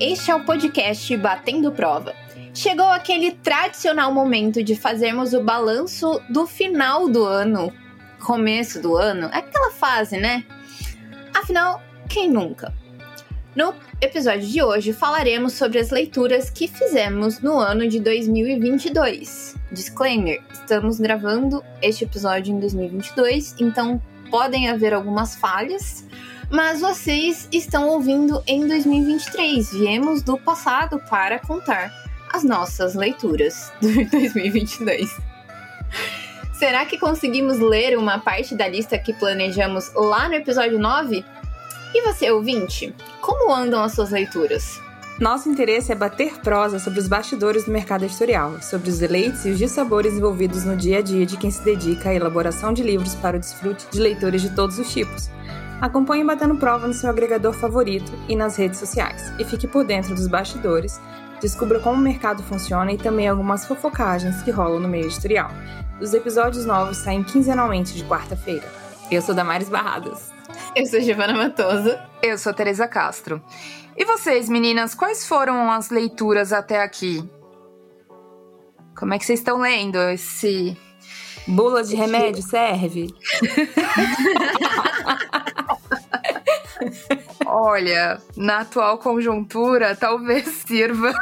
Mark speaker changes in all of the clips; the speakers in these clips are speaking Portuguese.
Speaker 1: Este é o podcast Batendo Prova. Chegou aquele tradicional momento de fazermos o balanço do final do ano, começo do ano, aquela fase, né? Afinal, quem nunca? No episódio de hoje falaremos sobre as leituras que fizemos no ano de 2022. Disclaimer: estamos gravando este episódio em 2022, então podem haver algumas falhas, mas vocês estão ouvindo em 2023. Viemos do passado para contar as nossas leituras de 2022. Será que conseguimos ler uma parte da lista que planejamos lá no episódio 9? E você, ouvinte, como andam as suas leituras?
Speaker 2: Nosso interesse é bater prosa sobre os bastidores do mercado editorial, sobre os deleites e os dissabores envolvidos no dia a dia de quem se dedica à elaboração de livros para o desfrute de leitores de todos os tipos. Acompanhe Batendo Prova no seu agregador favorito e nas redes sociais, e fique por dentro dos bastidores, descubra como o mercado funciona e também algumas fofocagens que rolam no meio editorial. Os episódios novos saem quinzenalmente de quarta-feira. Eu sou Damares Barradas.
Speaker 1: Eu sou Giovana Matoso.
Speaker 3: Eu sou Teresa Castro. E vocês, meninas, quais foram as leituras até aqui? Como é que vocês estão lendo esse.
Speaker 2: Bula de remédio serve?
Speaker 3: Olha, na atual conjuntura, talvez sirva.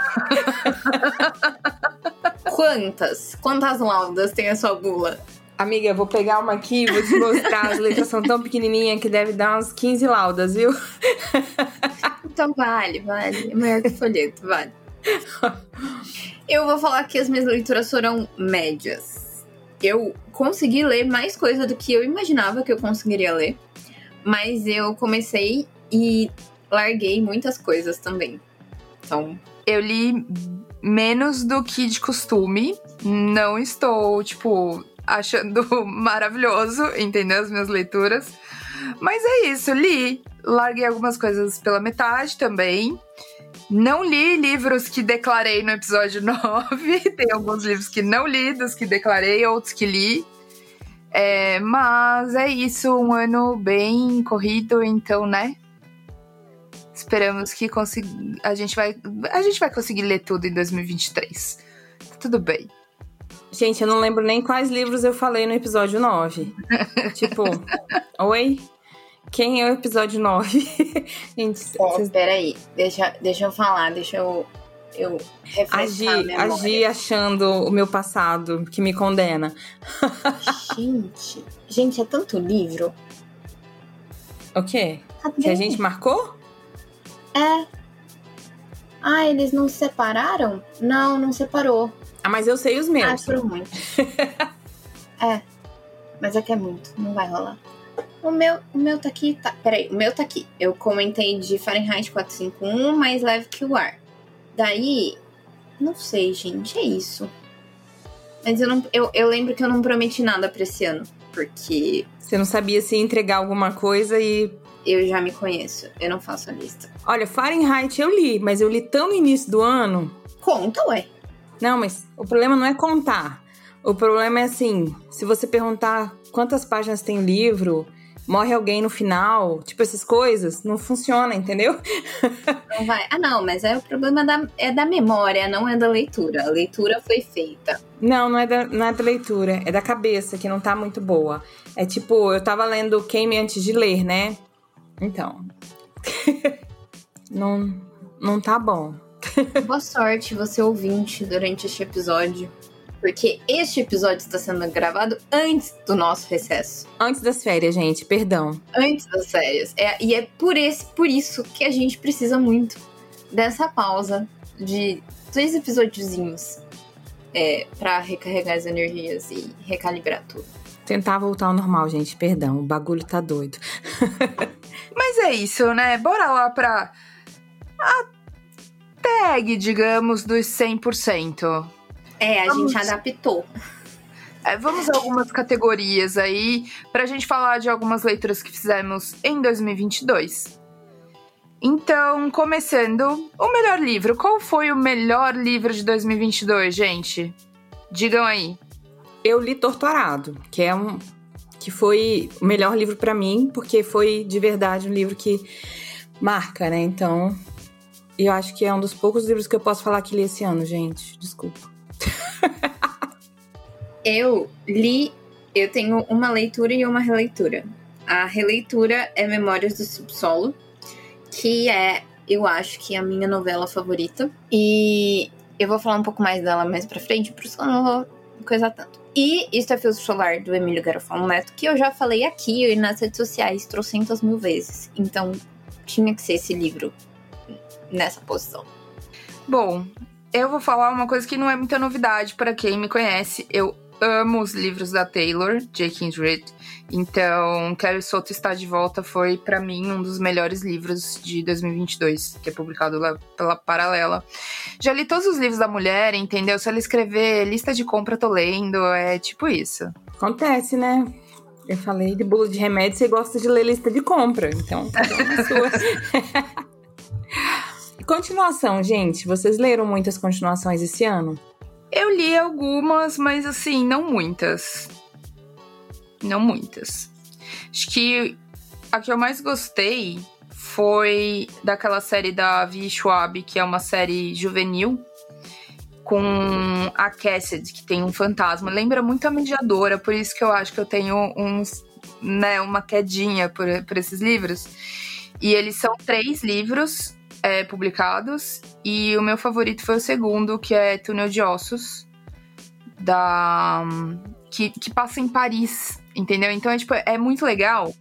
Speaker 1: Quantas? Quantas laudas tem a sua bula?
Speaker 2: Amiga, eu vou pegar uma aqui e vou te mostrar. As letras são tão pequenininhas que deve dar uns 15 laudas, viu?
Speaker 1: Então vale, vale. É maior que folheto, vale. Eu vou falar que as minhas leituras foram médias. Eu consegui ler mais coisa do que eu imaginava que eu conseguiria ler. Mas eu comecei e larguei muitas coisas também. Então.
Speaker 3: Eu li menos do que de costume. Não estou, tipo, achando maravilhoso, entendeu? As minhas leituras. Mas é isso, li. Larguei algumas coisas pela metade também. Não li livros que declarei no episódio 9. Tem alguns livros que não li, dos que declarei, outros que li. É, mas é isso, um ano bem corrido, então, né? Esperamos que consiga, a gente vai a gente vai conseguir ler tudo em 2023. Tá tudo bem.
Speaker 2: Gente, eu não lembro nem quais livros eu falei no episódio 9. tipo, oi? Quem é o episódio 9?
Speaker 1: Gente, oh, cês... peraí, deixa, deixa eu falar, deixa eu, eu
Speaker 2: agir, agir achando o meu passado que me condena.
Speaker 1: gente, gente, é tanto livro.
Speaker 2: O quê? Cadê? Que a gente marcou?
Speaker 1: É. Ah, eles não se separaram? Não, não separou.
Speaker 2: Ah, mas eu sei os meus.
Speaker 1: Ah, foram muitos. é. Mas é que é muito, não vai rolar. O meu, o meu tá aqui, tá. Peraí, o meu tá aqui. Eu comentei de Fahrenheit 451 mais leve que o ar. Daí, não sei, gente, é isso. Mas eu, não, eu, eu lembro que eu não prometi nada pra esse ano, porque.
Speaker 2: Você não sabia se entregar alguma coisa e.
Speaker 1: Eu já me conheço, eu não faço a lista.
Speaker 2: Olha, Fahrenheit eu li, mas eu li tão no início do ano.
Speaker 1: Conta, ué.
Speaker 2: Não, mas o problema não é contar. O problema é assim: se você perguntar quantas páginas tem o livro, morre alguém no final, tipo essas coisas, não funciona, entendeu?
Speaker 1: Não vai. Ah, não, mas é o problema da, é da memória, não é da leitura. A leitura foi feita.
Speaker 2: Não, não é, da, não é da leitura, é da cabeça, que não tá muito boa. É tipo, eu tava lendo Queime antes de ler, né? Então. não, não tá bom.
Speaker 1: Boa sorte, você ouvinte, durante este episódio. Porque este episódio está sendo gravado antes do nosso recesso.
Speaker 2: Antes das férias, gente, perdão.
Speaker 1: Antes das férias. É, e é por, esse, por isso que a gente precisa muito dessa pausa de dois episódiozinhos é, para recarregar as energias e recalibrar tudo.
Speaker 2: Tentar voltar ao normal, gente, perdão, o bagulho tá doido.
Speaker 3: Mas é isso, né? Bora lá pra. A tag, digamos, dos 100%.
Speaker 1: É, a vamos... gente adaptou.
Speaker 3: É, vamos a algumas categorias aí, pra gente falar de algumas leituras que fizemos em 2022. Então, começando, o melhor livro. Qual foi o melhor livro de 2022, gente? Digam aí.
Speaker 2: Eu li Torturado, que é um que foi o melhor livro para mim, porque foi de verdade um livro que marca, né? Então, eu acho que é um dos poucos livros que eu posso falar que li esse ano, gente. Desculpa.
Speaker 1: eu li, eu tenho uma leitura e uma releitura. A releitura é Memórias do Subsolo, que é, eu acho que a minha novela favorita. E eu vou falar um pouco mais dela mais pra frente, por isso que eu não vou coisar tanto. E Isto é Solar, do Emílio Garofalo Neto, que eu já falei aqui e nas redes sociais trocentas mil vezes. Então, tinha que ser esse livro nessa posição.
Speaker 3: Bom, eu vou falar uma coisa que não é muita novidade para quem me conhece. Eu amo os livros da Taylor, J. Reid. Então, Carrie Soto está de volta foi para mim um dos melhores livros de 2022, que é publicado lá pela Paralela. Já li todos os livros da mulher, entendeu? Se ela escrever lista de compra, tô lendo, é tipo isso.
Speaker 2: Acontece, né? Eu falei de bolo de remédio, você gosta de ler lista de compra, então tá sua. Continuação, gente. Vocês leram muitas continuações esse ano?
Speaker 3: Eu li algumas, mas assim, não muitas. Não muitas. Acho que a que eu mais gostei foi daquela série da Vi Schwab, que é uma série juvenil, com a Cassidy, que tem um fantasma. Lembra muito a mediadora, por isso que eu acho que eu tenho uns, né, uma quedinha por, por esses livros. E eles são três livros é, publicados. E o meu favorito foi o segundo, que é Túnel de Ossos, da que, que passa em Paris, entendeu? Então é, tipo, é muito legal,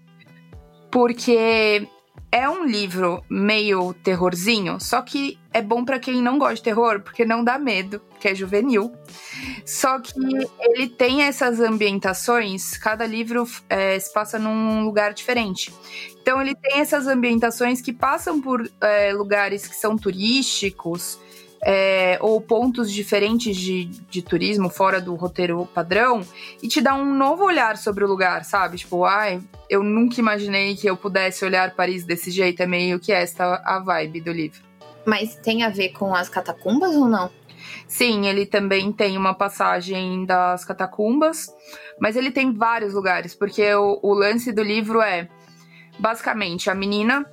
Speaker 3: porque é um livro meio terrorzinho, só que é bom para quem não gosta de terror, porque não dá medo, que é juvenil. Só que ele tem essas ambientações, cada livro é, se passa num lugar diferente. Então ele tem essas ambientações que passam por é, lugares que são turísticos, é, ou pontos diferentes de, de turismo fora do roteiro padrão e te dá um novo olhar sobre o lugar, sabe? Tipo, ai, eu nunca imaginei que eu pudesse olhar Paris desse jeito. É meio que esta a vibe do livro.
Speaker 1: Mas tem a ver com as catacumbas ou não?
Speaker 3: Sim, ele também tem uma passagem das catacumbas, mas ele tem vários lugares, porque o, o lance do livro é basicamente a menina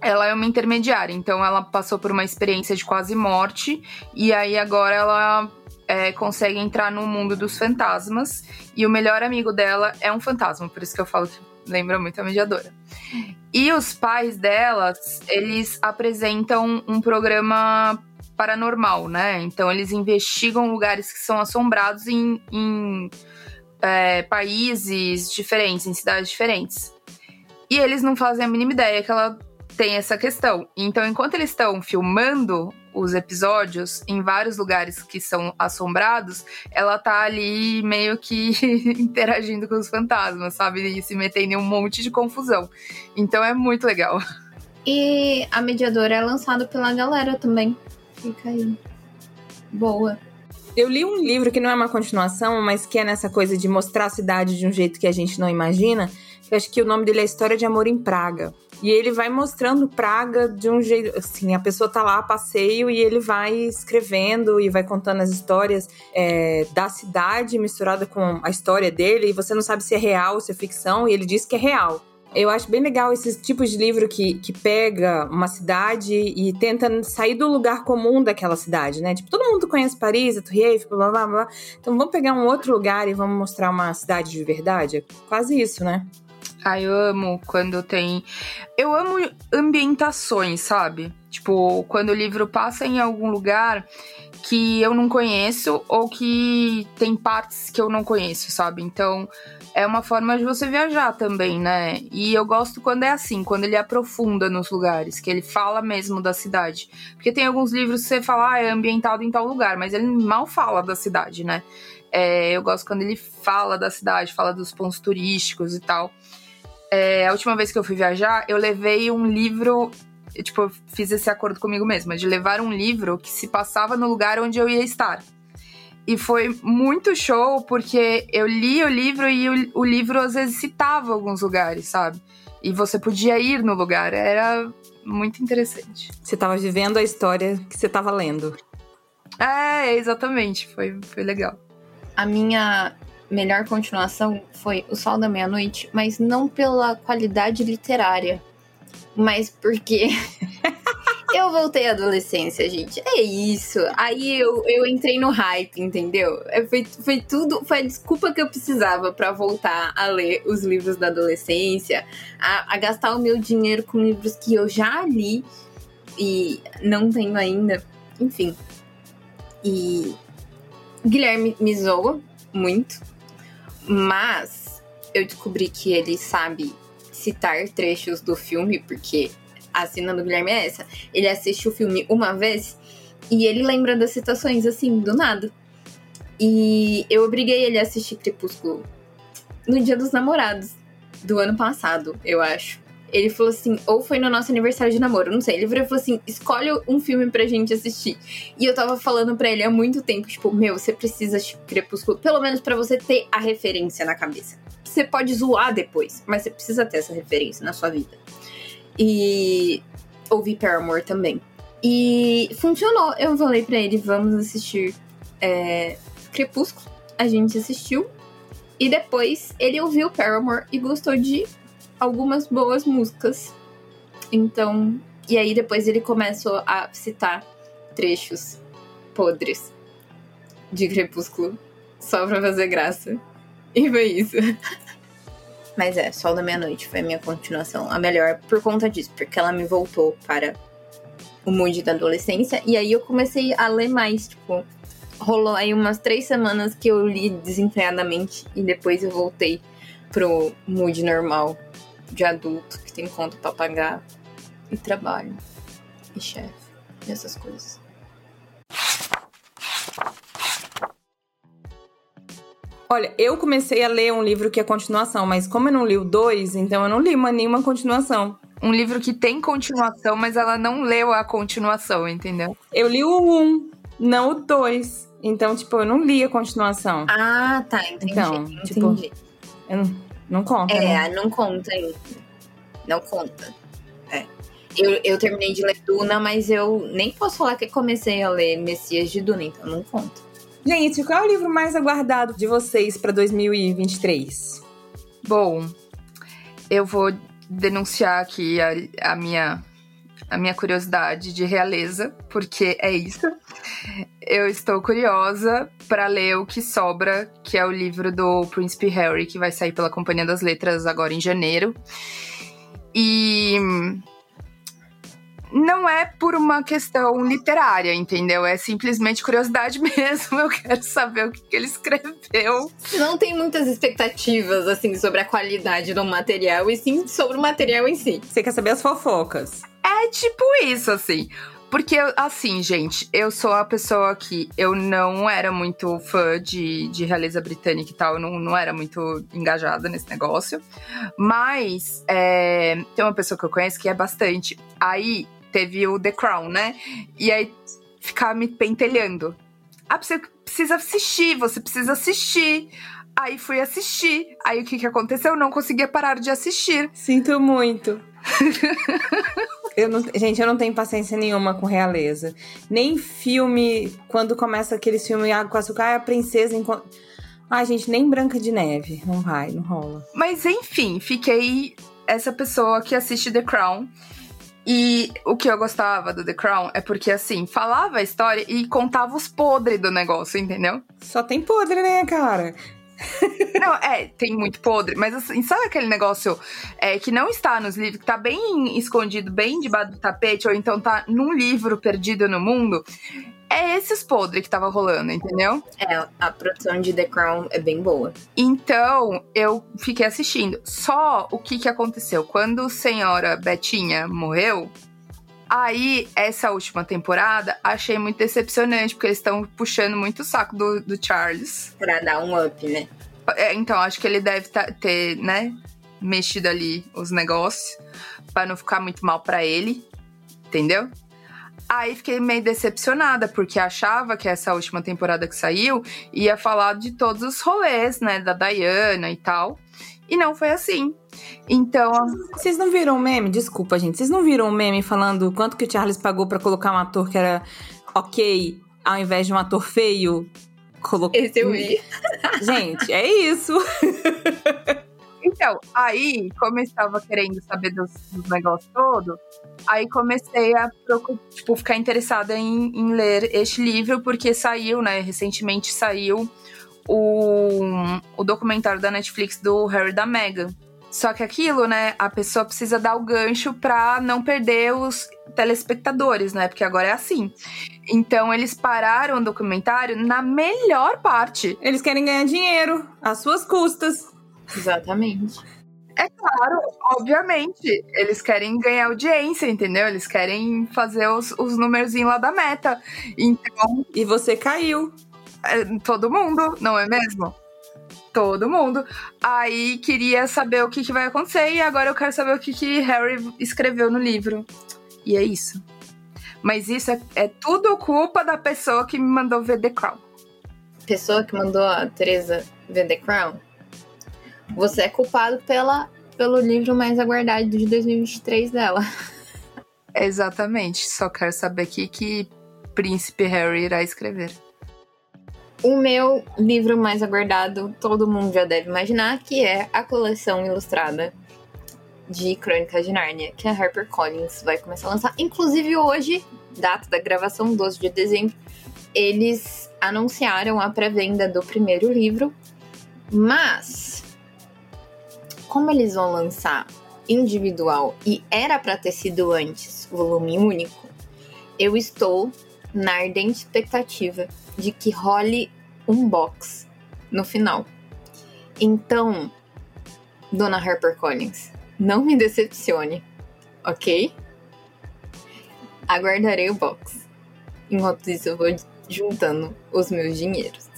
Speaker 3: ela é uma intermediária, então ela passou por uma experiência de quase morte e aí agora ela é, consegue entrar no mundo dos fantasmas e o melhor amigo dela é um fantasma, por isso que eu falo que lembra muito a mediadora. E os pais delas, eles apresentam um programa paranormal, né? Então eles investigam lugares que são assombrados em, em é, países diferentes, em cidades diferentes. E eles não fazem a mínima ideia que ela tem essa questão. Então, enquanto eles estão filmando os episódios em vários lugares que são assombrados, ela tá ali meio que interagindo com os fantasmas, sabe? E se metendo em um monte de confusão. Então é muito legal.
Speaker 1: E a mediadora é lançada pela galera também. Fica aí. Boa.
Speaker 2: Eu li um livro que não é uma continuação, mas que é nessa coisa de mostrar a cidade de um jeito que a gente não imagina. Eu acho que o nome dele é História de Amor em Praga. E ele vai mostrando Praga de um jeito. Assim, a pessoa tá lá a passeio e ele vai escrevendo e vai contando as histórias é, da cidade misturada com a história dele. E você não sabe se é real, ou se é ficção. E ele diz que é real. Eu acho bem legal esses tipos de livro que, que pega uma cidade e tenta sair do lugar comum daquela cidade, né? Tipo, todo mundo conhece Paris, a Torre Eiffel, blá blá blá. Então vamos pegar um outro lugar e vamos mostrar uma cidade de verdade? É quase isso, né?
Speaker 3: Ah, eu amo quando tem. Eu amo ambientações, sabe? Tipo, quando o livro passa em algum lugar que eu não conheço ou que tem partes que eu não conheço, sabe? Então, é uma forma de você viajar também, né? E eu gosto quando é assim, quando ele aprofunda nos lugares, que ele fala mesmo da cidade. Porque tem alguns livros que você fala, ah, é ambientado em tal lugar, mas ele mal fala da cidade, né? É, eu gosto quando ele fala da cidade, fala dos pontos turísticos e tal é, a última vez que eu fui viajar, eu levei um livro. Eu, tipo, eu fiz esse acordo comigo mesma, de levar um livro que se passava no lugar onde eu ia estar. E foi muito show, porque eu li o livro e o, o livro às vezes citava alguns lugares, sabe? E você podia ir no lugar. Era muito interessante.
Speaker 2: Você estava vivendo a história que você estava lendo.
Speaker 3: É, exatamente. Foi, foi legal.
Speaker 1: A minha melhor continuação foi O Sol da Meia-Noite, mas não pela qualidade literária, mas porque Eu voltei à adolescência, gente. É isso. Aí eu, eu entrei no hype, entendeu? Foi, foi tudo. Foi a desculpa que eu precisava para voltar a ler os livros da adolescência, a, a gastar o meu dinheiro com livros que eu já li e não tenho ainda. Enfim. E Guilherme me zoa muito, mas eu descobri que ele sabe citar trechos do filme, porque a cena do Guilherme é essa. Ele assiste o filme uma vez e ele lembra das citações, assim, do nada. E eu obriguei ele a assistir Crepúsculo no Dia dos Namorados do ano passado, eu acho. Ele falou assim, ou foi no nosso aniversário de namoro, não sei. Ele virou e falou assim: escolhe um filme pra gente assistir. E eu tava falando pra ele há muito tempo, tipo, meu, você precisa assistir Crepúsculo, pelo menos para você ter a referência na cabeça. Você pode zoar depois, mas você precisa ter essa referência na sua vida. E ouvi Paramore também. E funcionou. Eu falei pra ele, vamos assistir é, Crepúsculo. A gente assistiu. E depois ele ouviu Paramore e gostou de algumas boas músicas. Então, e aí depois ele começou a citar trechos podres de Crepúsculo só pra fazer graça. E foi isso. Mas é, Sol da Meia-Noite foi a minha continuação, a melhor por conta disso, porque ela me voltou para o mood da adolescência. E aí eu comecei a ler mais, tipo, rolou aí umas três semanas que eu li desenfreadamente e depois eu voltei pro mood normal de adulto que tem conta pra pagar e trabalho e chefe e essas coisas.
Speaker 2: Olha, eu comecei a ler um livro que é continuação, mas como eu não li o dois, então eu não li uma, nenhuma continuação.
Speaker 3: Um livro que tem continuação, mas ela não leu a continuação, entendeu?
Speaker 2: Eu li o um, não o dois. Então, tipo, eu não li a continuação.
Speaker 1: Ah, tá, entendi.
Speaker 2: Então,
Speaker 1: entendi.
Speaker 2: tipo, eu não, não conta.
Speaker 1: É,
Speaker 2: né?
Speaker 1: não conta ainda. Não conta. É. Eu, eu terminei de ler Duna, mas eu nem posso falar que comecei a ler Messias de Duna, então não conta.
Speaker 2: Gente, qual é o livro mais aguardado de vocês pra 2023?
Speaker 3: Bom, eu vou denunciar aqui a, a minha a minha curiosidade de realeza, porque é isso. Eu estou curiosa para ler o que sobra, que é o livro do Príncipe Harry, que vai sair pela Companhia das Letras agora em janeiro. E não é por uma questão literária, entendeu? É simplesmente curiosidade mesmo. Eu quero saber o que, que ele escreveu.
Speaker 1: Não tem muitas expectativas, assim, sobre a qualidade do material, e sim sobre o material em si.
Speaker 2: Você quer saber as fofocas?
Speaker 3: É tipo isso, assim. Porque, assim, gente, eu sou a pessoa que eu não era muito fã de, de realeza britânica e tal, eu não, não era muito engajada nesse negócio. Mas é, tem uma pessoa que eu conheço que é bastante. Aí teve o The Crown, né? E aí ficava me pentelhando. Ah, você precisa assistir, você precisa assistir. Aí fui assistir. Aí o que, que aconteceu? Eu não conseguia parar de assistir.
Speaker 2: Sinto muito. eu não, gente, eu não tenho paciência nenhuma com realeza. Nem filme, quando começa aquele filme Água com Açúcar, ah, a princesa encontra. Ai, gente, nem Branca de Neve. Não vai, não rola.
Speaker 3: Mas enfim, fiquei essa pessoa que assiste The Crown. E o que eu gostava do The Crown é porque, assim, falava a história e contava os podres do negócio, entendeu?
Speaker 2: Só tem podre, né, cara?
Speaker 3: Não, é, tem muito podre, mas assim, sabe aquele negócio é, que não está nos livros, que tá bem escondido, bem debaixo do tapete, ou então tá num livro perdido no mundo? É esses podres que tava rolando, entendeu?
Speaker 1: É, a produção de The Crown é bem boa.
Speaker 3: Então, eu fiquei assistindo. Só o que que aconteceu? Quando a senhora Betinha morreu, Aí, essa última temporada, achei muito decepcionante, porque eles estão puxando muito o saco do, do Charles.
Speaker 1: Pra dar um up, né?
Speaker 3: É, então, acho que ele deve tá, ter, né, mexido ali os negócios para não ficar muito mal para ele, entendeu? Aí fiquei meio decepcionada, porque achava que essa última temporada que saiu ia falar de todos os rolês, né, da Diana e tal. E não foi assim. Então.
Speaker 2: Vocês não viram o meme? Desculpa, gente. Vocês não viram o meme falando quanto que o Charles pagou para colocar um ator que era ok, ao invés de um ator feio?
Speaker 1: Colocou. Esse eu vi.
Speaker 2: Gente, é isso.
Speaker 3: Então, aí, como eu estava querendo saber dos, dos negócios todos, aí comecei a tipo, ficar interessada em, em ler este livro, porque saiu, né? Recentemente saiu o, o documentário da Netflix do Harry da Meghan. Só que aquilo, né, a pessoa precisa dar o gancho pra não perder os telespectadores, né? Porque agora é assim. Então eles pararam o documentário na melhor parte.
Speaker 2: Eles querem ganhar dinheiro às suas custas.
Speaker 1: Exatamente.
Speaker 3: É claro, obviamente. Eles querem ganhar audiência, entendeu? Eles querem fazer os, os numerzinhos lá da meta. Então.
Speaker 2: E você caiu.
Speaker 3: É, todo mundo, não é mesmo? Todo mundo. Aí queria saber o que, que vai acontecer e agora eu quero saber o que, que Harry escreveu no livro. E é isso. Mas isso é, é tudo culpa da pessoa que me mandou ver The Crown.
Speaker 1: Pessoa que mandou a Teresa ver The Crown? Você é culpado pela, pelo livro mais aguardado de 2023 dela.
Speaker 3: Exatamente. Só quero saber aqui que Príncipe Harry irá escrever.
Speaker 1: O meu livro mais aguardado, todo mundo já deve imaginar, que é a coleção ilustrada de Crônicas de Nárnia, que a HarperCollins vai começar a lançar. Inclusive hoje, data da gravação, 12 de dezembro, eles anunciaram a pré-venda do primeiro livro, mas como eles vão lançar individual e era para ter sido antes volume único, eu estou na ardente expectativa de que role um box no final. Então, Dona Harper Collins, não me decepcione, ok? Aguardarei o box. Enquanto isso, eu vou juntando os meus dinheiros.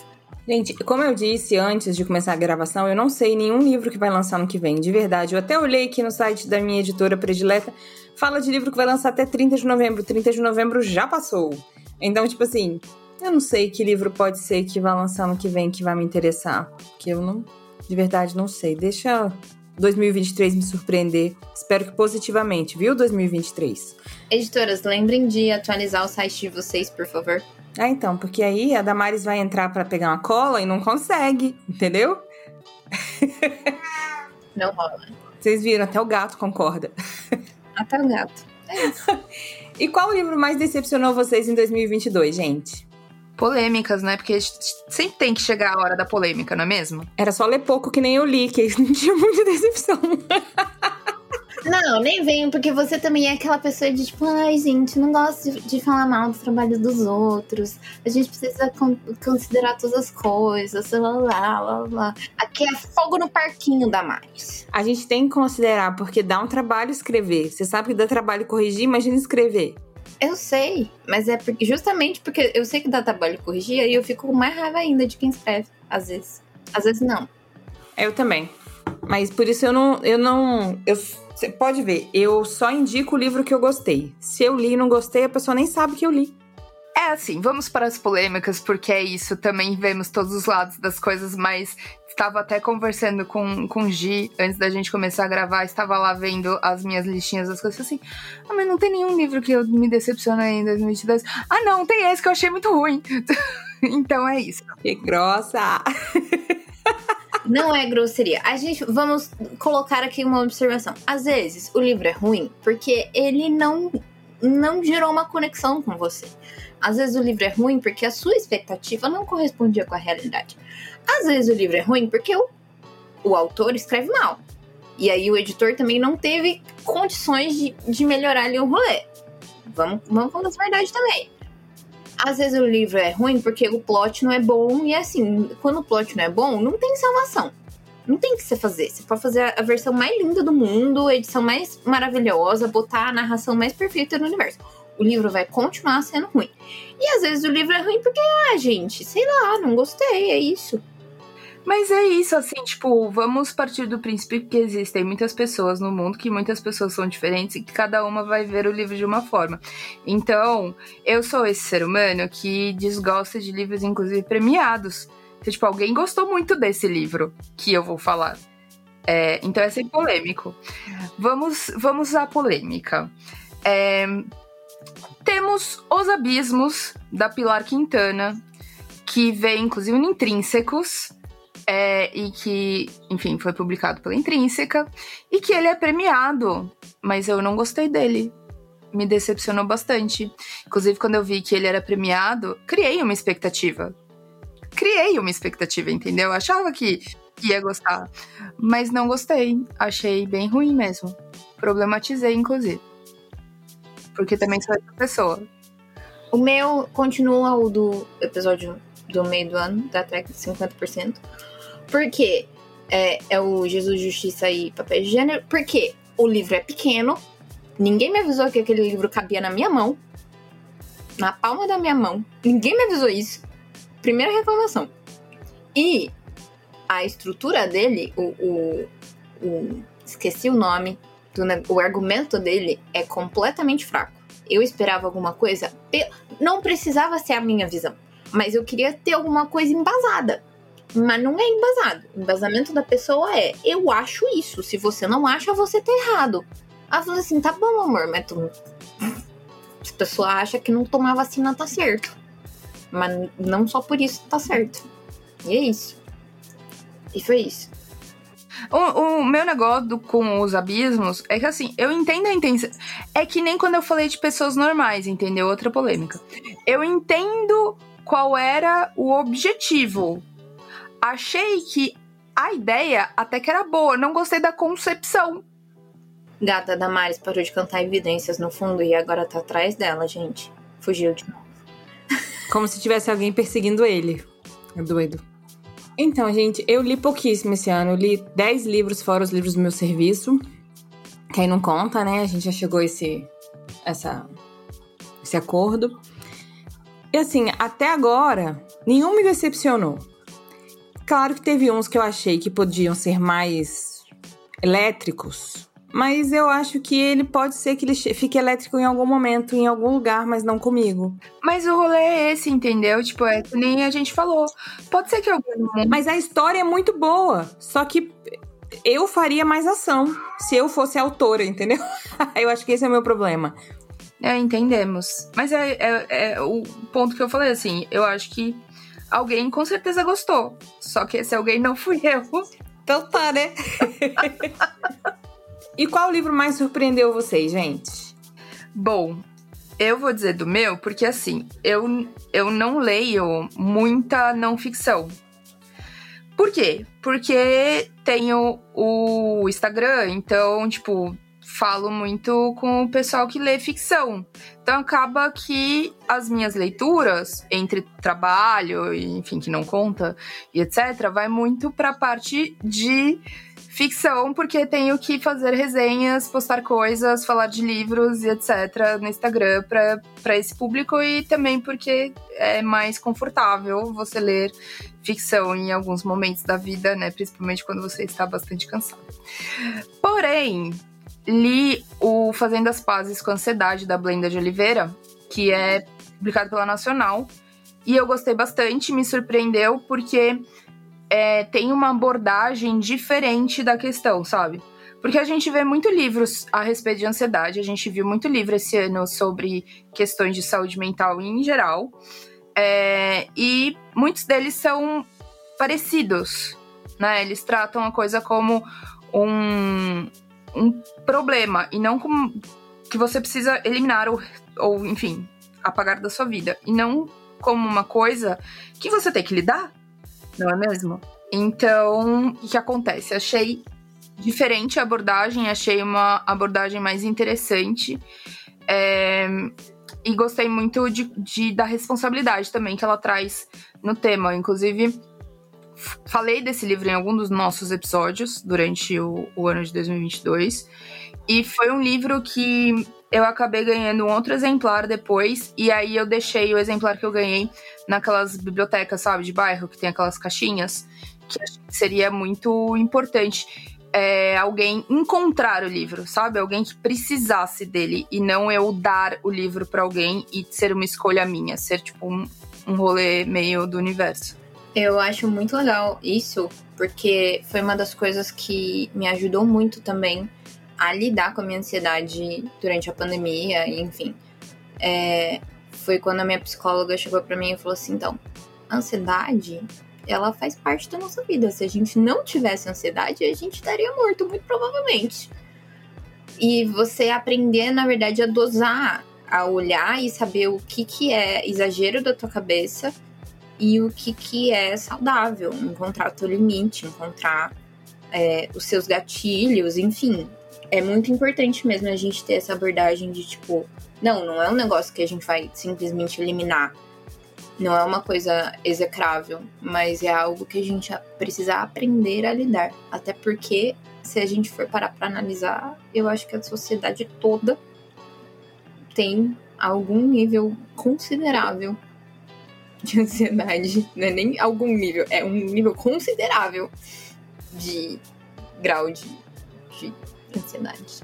Speaker 2: Gente, como eu disse antes de começar a gravação, eu não sei nenhum livro que vai lançar no que vem, de verdade. Eu até olhei aqui no site da minha editora predileta, fala de livro que vai lançar até 30 de novembro. 30 de novembro já passou. Então, tipo assim, eu não sei que livro pode ser que vai lançar no que vem que vai me interessar. Porque eu não, de verdade, não sei. Deixa 2023 me surpreender. Espero que positivamente, viu, 2023?
Speaker 1: Editoras, lembrem de atualizar o site de vocês, por favor.
Speaker 2: Ah, então, porque aí a Damares vai entrar para pegar uma cola e não consegue, entendeu?
Speaker 1: Não rola.
Speaker 2: Vocês viram, até o gato concorda.
Speaker 1: Até o gato. É isso.
Speaker 2: e qual livro mais decepcionou vocês em 2022, gente?
Speaker 3: Polêmicas, né? Porque sempre tem que chegar a hora da polêmica, não é mesmo?
Speaker 2: Era só ler pouco que nem eu li, que não tinha muita decepção.
Speaker 1: Não, nem venho, porque você também é aquela pessoa de tipo, ai, gente, não gosto de, de falar mal dos trabalhos dos outros. A gente precisa con considerar todas as coisas, lá, lá, lá, lá. Aqui é fogo no parquinho da mais.
Speaker 2: A gente tem que considerar, porque dá um trabalho escrever. Você sabe que dá trabalho corrigir, imagina escrever.
Speaker 1: Eu sei, mas é porque, justamente porque eu sei que dá trabalho corrigir, aí eu fico com mais raiva ainda de quem escreve, às vezes. Às vezes não.
Speaker 2: Eu também. Mas por isso eu não. Eu não. Eu, você pode ver, eu só indico o livro que eu gostei. Se eu li e não gostei, a pessoa nem sabe que eu li.
Speaker 3: É assim, vamos para as polêmicas, porque é isso. Também vemos todos os lados das coisas, mas estava até conversando com, com o Gi antes da gente começar a gravar, estava lá vendo as minhas listinhas das coisas assim. Ah, mas não tem nenhum livro que eu me decepcione em 2022. Ah, não, tem esse que eu achei muito ruim. então é isso.
Speaker 2: Que grossa!
Speaker 1: Não é grosseria. A gente vamos colocar aqui uma observação. Às vezes o livro é ruim porque ele não não gerou uma conexão com você. Às vezes o livro é ruim porque a sua expectativa não correspondia com a realidade. Às vezes o livro é ruim porque o, o autor escreve mal. E aí o editor também não teve condições de, de melhorar ali o rolê. Vamos, vamos falar a verdade também. Às vezes o livro é ruim porque o plot não é bom. E assim, quando o plot não é bom, não tem salvação. Não tem o que você fazer. Você pode fazer a versão mais linda do mundo, a edição mais maravilhosa, botar a narração mais perfeita do universo o livro vai continuar sendo ruim. E às vezes o livro é ruim porque, ah, gente, sei lá, não gostei, é isso.
Speaker 3: Mas é isso, assim, tipo, vamos partir do princípio que existem muitas pessoas no mundo, que muitas pessoas são diferentes e que cada uma vai ver o livro de uma forma. Então, eu sou esse ser humano que desgosta de livros, inclusive, premiados. Então, tipo, alguém gostou muito desse livro que eu vou falar. É, então é sempre polêmico. Vamos, vamos à polêmica. É, temos Os Abismos, da Pilar Quintana, que vem inclusive no Intrínsecos. É, e que, enfim, foi publicado pela Intrínseca. E que ele é premiado. Mas eu não gostei dele. Me decepcionou bastante. Inclusive, quando eu vi que ele era premiado, criei uma expectativa. Criei uma expectativa, entendeu? Eu achava que ia gostar. Mas não gostei. Achei bem ruim mesmo. Problematizei, inclusive. Porque também sou essa pessoa.
Speaker 1: O meu continua o do episódio do meio do ano, da track de 50%. Porque é, é o Jesus, Justiça e Papel de Gênero. Porque o livro é pequeno. Ninguém me avisou que aquele livro cabia na minha mão. Na palma da minha mão. Ninguém me avisou isso. Primeira reclamação. E a estrutura dele, o, o, o esqueci o nome, do, o argumento dele é completamente fraco. Eu esperava alguma coisa, não precisava ser a minha visão, mas eu queria ter alguma coisa embasada. Mas não é embasado. O embasamento da pessoa é: eu acho isso. Se você não acha, você tá errado. Ela falou assim: tá bom, amor, mas tu. A pessoa acha que não tomar vacina, tá certo. Mas não só por isso tá certo. E é isso. E foi isso.
Speaker 3: O, o, meu negócio do, com os abismos é que assim, eu entendo a intenção. É que nem quando eu falei de pessoas normais, entendeu? Outra polêmica. Eu entendo qual era o objetivo. Achei que a ideia até que era boa, não gostei da concepção.
Speaker 1: Gata Damares parou de cantar evidências no fundo e agora tá atrás dela, gente. Fugiu de novo.
Speaker 2: Como se tivesse alguém perseguindo ele. É doido. Então, gente, eu li pouquíssimo esse ano. Eu li 10 livros fora os livros do meu serviço. Que aí não conta, né? A gente já chegou a esse, essa, esse acordo. E assim, até agora, nenhum me decepcionou. Claro que teve uns que eu achei que podiam ser mais elétricos, mas eu acho que ele pode ser que ele fique elétrico em algum momento, em algum lugar, mas não comigo.
Speaker 3: Mas o rolê é esse, entendeu? Tipo, é que nem a gente falou. Pode ser que eu.
Speaker 2: Mas a história é muito boa. Só que eu faria mais ação se eu fosse autora, entendeu? eu acho que esse é o meu problema.
Speaker 3: É, entendemos. Mas é, é, é, o ponto que eu falei, assim, eu acho que alguém com certeza gostou. Só que esse alguém não fui eu.
Speaker 2: Então tá, né? E qual livro mais surpreendeu vocês, gente?
Speaker 3: Bom, eu vou dizer do meu, porque assim, eu, eu não leio muita não ficção. Por quê? Porque tenho o Instagram, então, tipo, falo muito com o pessoal que lê ficção. Então acaba que as minhas leituras, entre trabalho, enfim, que não conta, e etc., vai muito para a parte de ficção, porque tenho que fazer resenhas, postar coisas, falar de livros e etc. no Instagram para esse público e também porque é mais confortável você ler ficção em alguns momentos da vida, né? Principalmente quando você está bastante cansado. Porém, li o Fazendo as Pazes com Ansiedade da Blenda de Oliveira, que é publicado pela Nacional. E eu gostei bastante, me surpreendeu, porque é, tem uma abordagem diferente da questão, sabe? Porque a gente vê muito livros a respeito de ansiedade, a gente viu muito livro esse ano sobre questões de saúde mental em geral, é, e muitos deles são parecidos, né? Eles tratam a coisa como um, um problema e não como que você precisa eliminar ou, ou, enfim, apagar da sua vida, e não como uma coisa que você tem que lidar não é mesmo? Então, o que acontece? Achei diferente a abordagem, achei uma abordagem mais interessante. É, e gostei muito de, de, da responsabilidade também que ela traz no tema. Inclusive, falei desse livro em algum dos nossos episódios durante o, o ano de 2022. E foi um livro que eu acabei ganhando um outro exemplar depois, e aí eu deixei o exemplar que eu ganhei naquelas bibliotecas, sabe, de bairro, que tem aquelas caixinhas, que seria muito importante. É, alguém encontrar o livro, sabe? Alguém que precisasse dele e não eu dar o livro para alguém e ser uma escolha minha, ser tipo um, um rolê meio do universo.
Speaker 1: Eu acho muito legal isso, porque foi uma das coisas que me ajudou muito também a lidar com a minha ansiedade durante a pandemia, enfim. É, foi quando a minha psicóloga chegou para mim e falou assim: então, ansiedade ela faz parte da nossa vida. Se a gente não tivesse ansiedade, a gente estaria morto, muito provavelmente. E você aprender, na verdade, a dosar, a olhar e saber o que, que é exagero da tua cabeça e o que, que é saudável. Encontrar teu limite, encontrar é, os seus gatilhos, enfim. É muito importante mesmo a gente ter essa abordagem de tipo, não, não é um negócio que a gente vai simplesmente eliminar não é uma coisa execrável, mas é algo que a gente precisa aprender a lidar. Até porque, se a gente for parar para analisar, eu acho que a sociedade toda tem algum nível considerável de ansiedade. Não é nem algum nível, é um nível considerável de grau de, de ansiedade.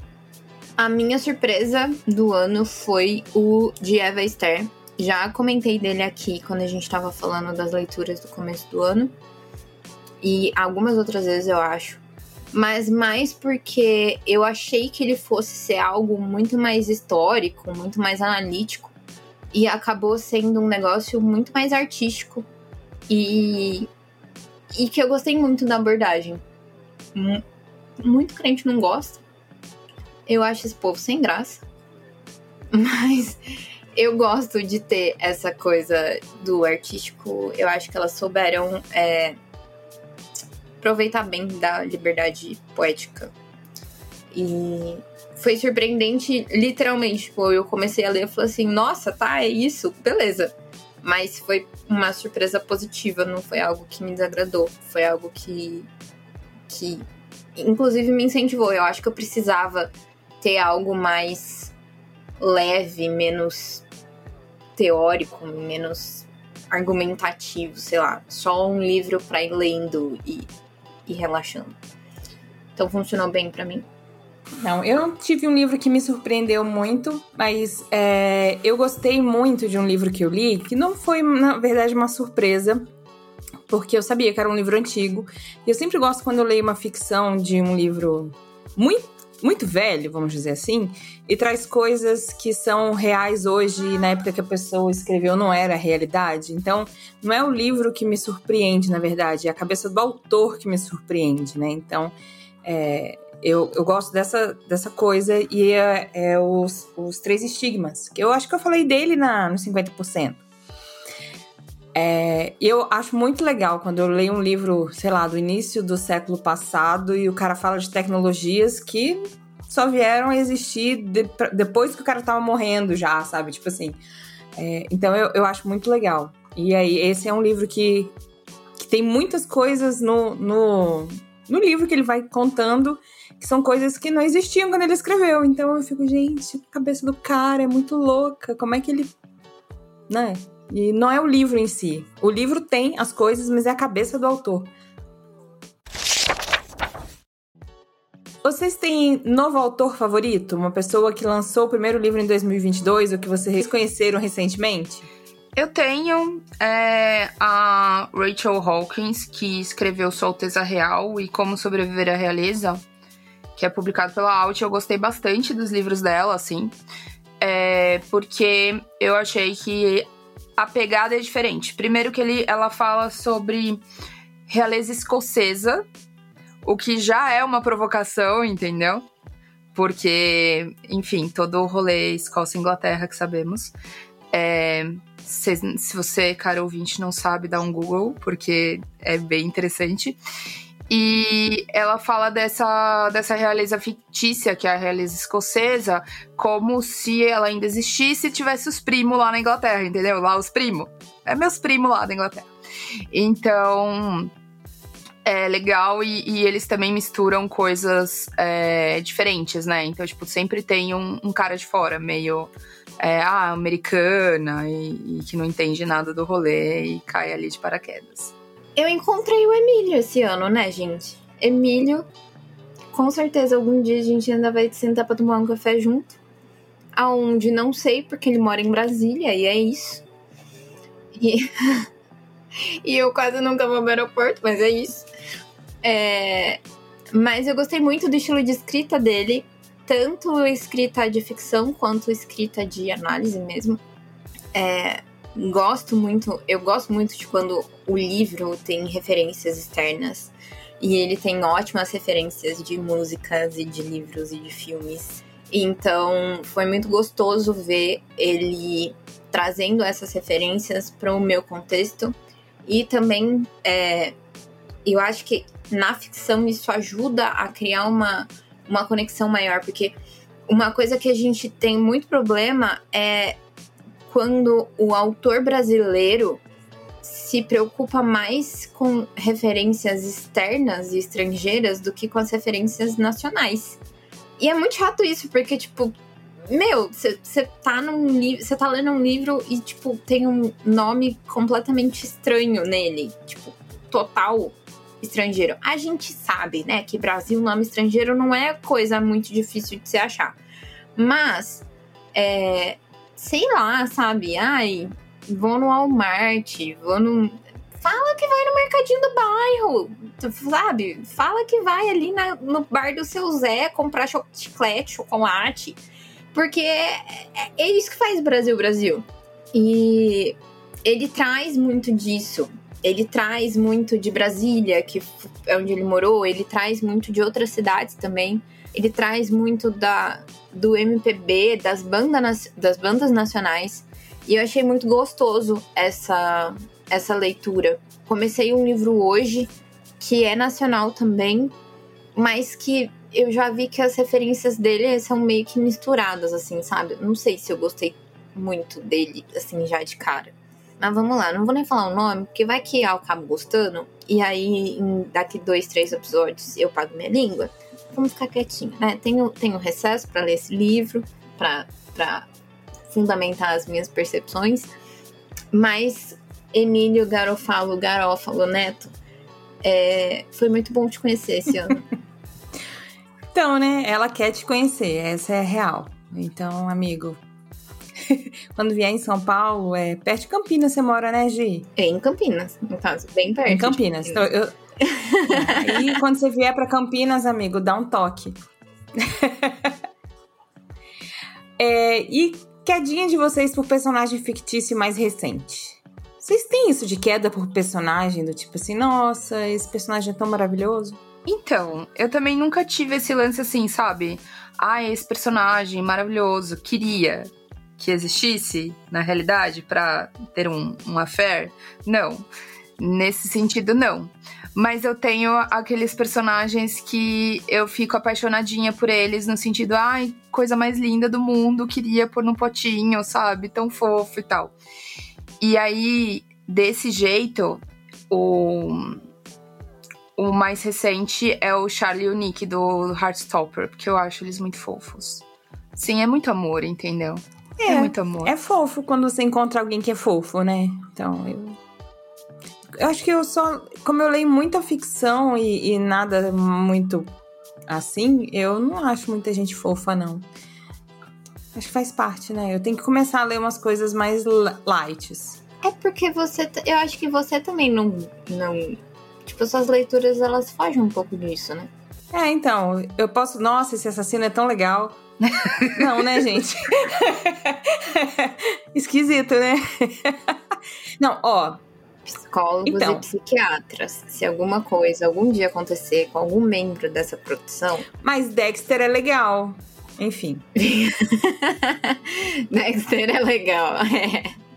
Speaker 1: A minha surpresa do ano foi o de Eva Esther, já comentei dele aqui quando a gente estava falando das leituras do começo do ano. E algumas outras vezes eu acho. Mas mais porque eu achei que ele fosse ser algo muito mais histórico, muito mais analítico. E acabou sendo um negócio muito mais artístico. E, e que eu gostei muito da abordagem. Muito crente não gosta. Eu acho esse povo sem graça. Mas eu gosto de ter essa coisa do artístico. Eu acho que elas souberam é, aproveitar bem da liberdade poética. E foi surpreendente, literalmente. Tipo, eu comecei a ler e falei assim: nossa, tá, é isso, beleza. Mas foi uma surpresa positiva, não foi algo que me desagradou. Foi algo que, que inclusive, me incentivou. Eu acho que eu precisava ter algo mais leve, menos teórico, menos argumentativo, sei lá, só um livro para ir lendo e, e relaxando. Então funcionou bem para mim.
Speaker 2: Não, eu não tive um livro que me surpreendeu muito, mas é, eu gostei muito de um livro que eu li, que não foi, na verdade, uma surpresa, porque eu sabia que era um livro antigo. E eu sempre gosto quando eu leio uma ficção de um livro muito muito velho, vamos dizer assim, e traz coisas que são reais hoje e na época que a pessoa escreveu não era realidade. Então, não é o livro que me surpreende, na verdade, é a cabeça do autor que me surpreende, né? Então, é, eu, eu gosto dessa, dessa coisa e é, é os, os três estigmas, que eu acho que eu falei dele na, no 50%. É, eu acho muito legal quando eu leio um livro, sei lá, do início do século passado e o cara fala de tecnologias que só vieram a existir de, depois que o cara tava morrendo já, sabe? Tipo assim. É, então eu, eu acho muito legal. E aí, esse é um livro que, que tem muitas coisas no, no, no livro que ele vai contando que são coisas que não existiam quando ele escreveu. Então eu fico, gente, a cabeça do cara é muito louca. Como é que ele. Né? E não é o livro em si. O livro tem as coisas, mas é a cabeça do autor. Vocês têm novo autor favorito? Uma pessoa que lançou o primeiro livro em 2022 ou que vocês conheceram recentemente?
Speaker 3: Eu tenho é, a Rachel Hawkins, que escreveu Sua Alteza Real e Como Sobreviver à Realeza, que é publicado pela Alt. Eu gostei bastante dos livros dela, assim, é, porque eu achei que a pegada é diferente. Primeiro que ele, ela fala sobre realeza escocesa, o que já é uma provocação, entendeu? Porque, enfim, todo o rolê Escócia-Inglaterra que sabemos. É, se, se você, cara ouvinte, não sabe, dá um Google, porque é bem interessante. E ela fala dessa, dessa realeza fictícia, que é a realeza escocesa, como se ela ainda existisse e tivesse os primos lá na Inglaterra, entendeu? Lá os primos. É meus primos lá da Inglaterra. Então, é legal e, e eles também misturam coisas é, diferentes, né? Então, tipo, sempre tem um, um cara de fora, meio é, ah, americana e, e que não entende nada do rolê e cai ali de paraquedas.
Speaker 1: Eu encontrei o Emílio esse ano, né, gente? Emílio, com certeza algum dia a gente ainda vai sentar pra tomar um café junto. Aonde não sei, porque ele mora em Brasília e é isso. E, e eu quase nunca vou ao aeroporto, mas é isso. É... Mas eu gostei muito do estilo de escrita dele, tanto escrita de ficção quanto escrita de análise mesmo. É gosto muito, eu gosto muito de quando o livro tem referências externas. E ele tem ótimas referências de músicas e de livros e de filmes. Então foi muito gostoso ver ele trazendo essas referências para o meu contexto. E também é, eu acho que na ficção isso ajuda a criar uma, uma conexão maior, porque uma coisa que a gente tem muito problema é quando o autor brasileiro se preocupa mais com referências externas e estrangeiras do que com as referências nacionais. E é muito chato isso, porque, tipo, meu, você tá num livro. Você tá lendo um livro e, tipo, tem um nome completamente estranho nele. Tipo, total estrangeiro. A gente sabe, né, que Brasil, nome estrangeiro, não é coisa muito difícil de se achar. Mas, é, sei lá, sabe? Ai, vou no Walmart, vou no. Fala que vai no mercadinho do bairro, sabe? Fala que vai ali na, no bar do seu Zé comprar chiclete, chocolate. Porque é, é, é isso que faz Brasil Brasil. E ele traz muito disso. Ele traz muito de Brasília, que é onde ele morou, ele traz muito de outras cidades também. Ele traz muito da, do MPB, das bandas, das bandas nacionais. E eu achei muito gostoso essa, essa leitura. Comecei um livro hoje que é nacional também, mas que eu já vi que as referências dele são meio que misturadas, assim, sabe? Não sei se eu gostei muito dele, assim, já de cara. Mas vamos lá, não vou nem falar o nome, porque vai que eu acabo gostando, e aí daqui dois, três episódios eu pago minha língua. Vamos ficar quietinho, né? Tenho, tenho recesso para ler esse livro, para fundamentar as minhas percepções. Mas Emílio Garofalo, Garófalo Neto, é, foi muito bom te conhecer esse ano.
Speaker 2: então, né? Ela quer te conhecer, essa é a real. Então, amigo, quando vier em São Paulo, é perto de Campinas você mora, né, Gi?
Speaker 1: É em Campinas, no caso, bem perto.
Speaker 2: Em Campinas. Então, eu... Aí, quando você vier para Campinas, amigo, dá um toque. é, e Quedinha de vocês por personagem fictício mais recente. Vocês têm isso de queda por personagem, do tipo assim, nossa, esse personagem é tão maravilhoso?
Speaker 3: Então, eu também nunca tive esse lance assim, sabe? Ah, esse personagem maravilhoso, queria que existisse na realidade para ter um, um affair. Não. Nesse sentido, não. Mas eu tenho aqueles personagens que eu fico apaixonadinha por eles, no sentido, ai, coisa mais linda do mundo, queria pôr num potinho, sabe? Tão fofo e tal. E aí, desse jeito, o, o mais recente é o Charlie e o Nick do Heartstopper, porque eu acho eles muito fofos. Sim, é muito amor, entendeu?
Speaker 2: É, é muito amor. É fofo quando você encontra alguém que é fofo, né? Então, eu eu acho que eu só. Como eu leio muita ficção e, e nada muito assim, eu não acho muita gente fofa, não. Acho que faz parte, né? Eu tenho que começar a ler umas coisas mais lights.
Speaker 1: É porque você. Eu acho que você também não. não tipo, suas leituras elas fogem um pouco disso, né?
Speaker 2: É, então. Eu posso. Nossa, esse assassino é tão legal. não, né, gente? Esquisito, né? não, ó
Speaker 1: psicólogos então, e psiquiatras. Se alguma coisa algum dia acontecer com algum membro dessa produção.
Speaker 2: Mas Dexter é legal. Enfim.
Speaker 1: Dexter é legal. É.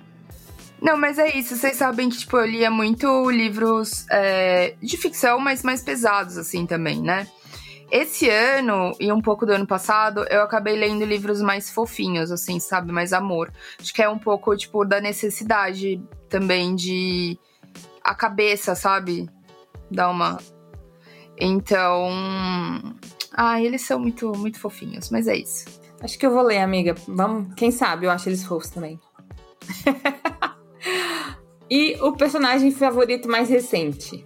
Speaker 3: Não, mas é isso. Vocês sabem que, tipo, eu lia muito livros é, de ficção, mas mais pesados, assim, também, né? Esse ano e um pouco do ano passado, eu acabei lendo livros mais fofinhos, assim, sabe? Mais amor. Acho que é um pouco, tipo, da necessidade também de a cabeça, sabe? Dar uma. Então. Ah, eles são muito, muito fofinhos, mas é isso.
Speaker 2: Acho que eu vou ler, amiga. Vamos, quem sabe? Eu acho eles fofos também. e o personagem favorito mais recente?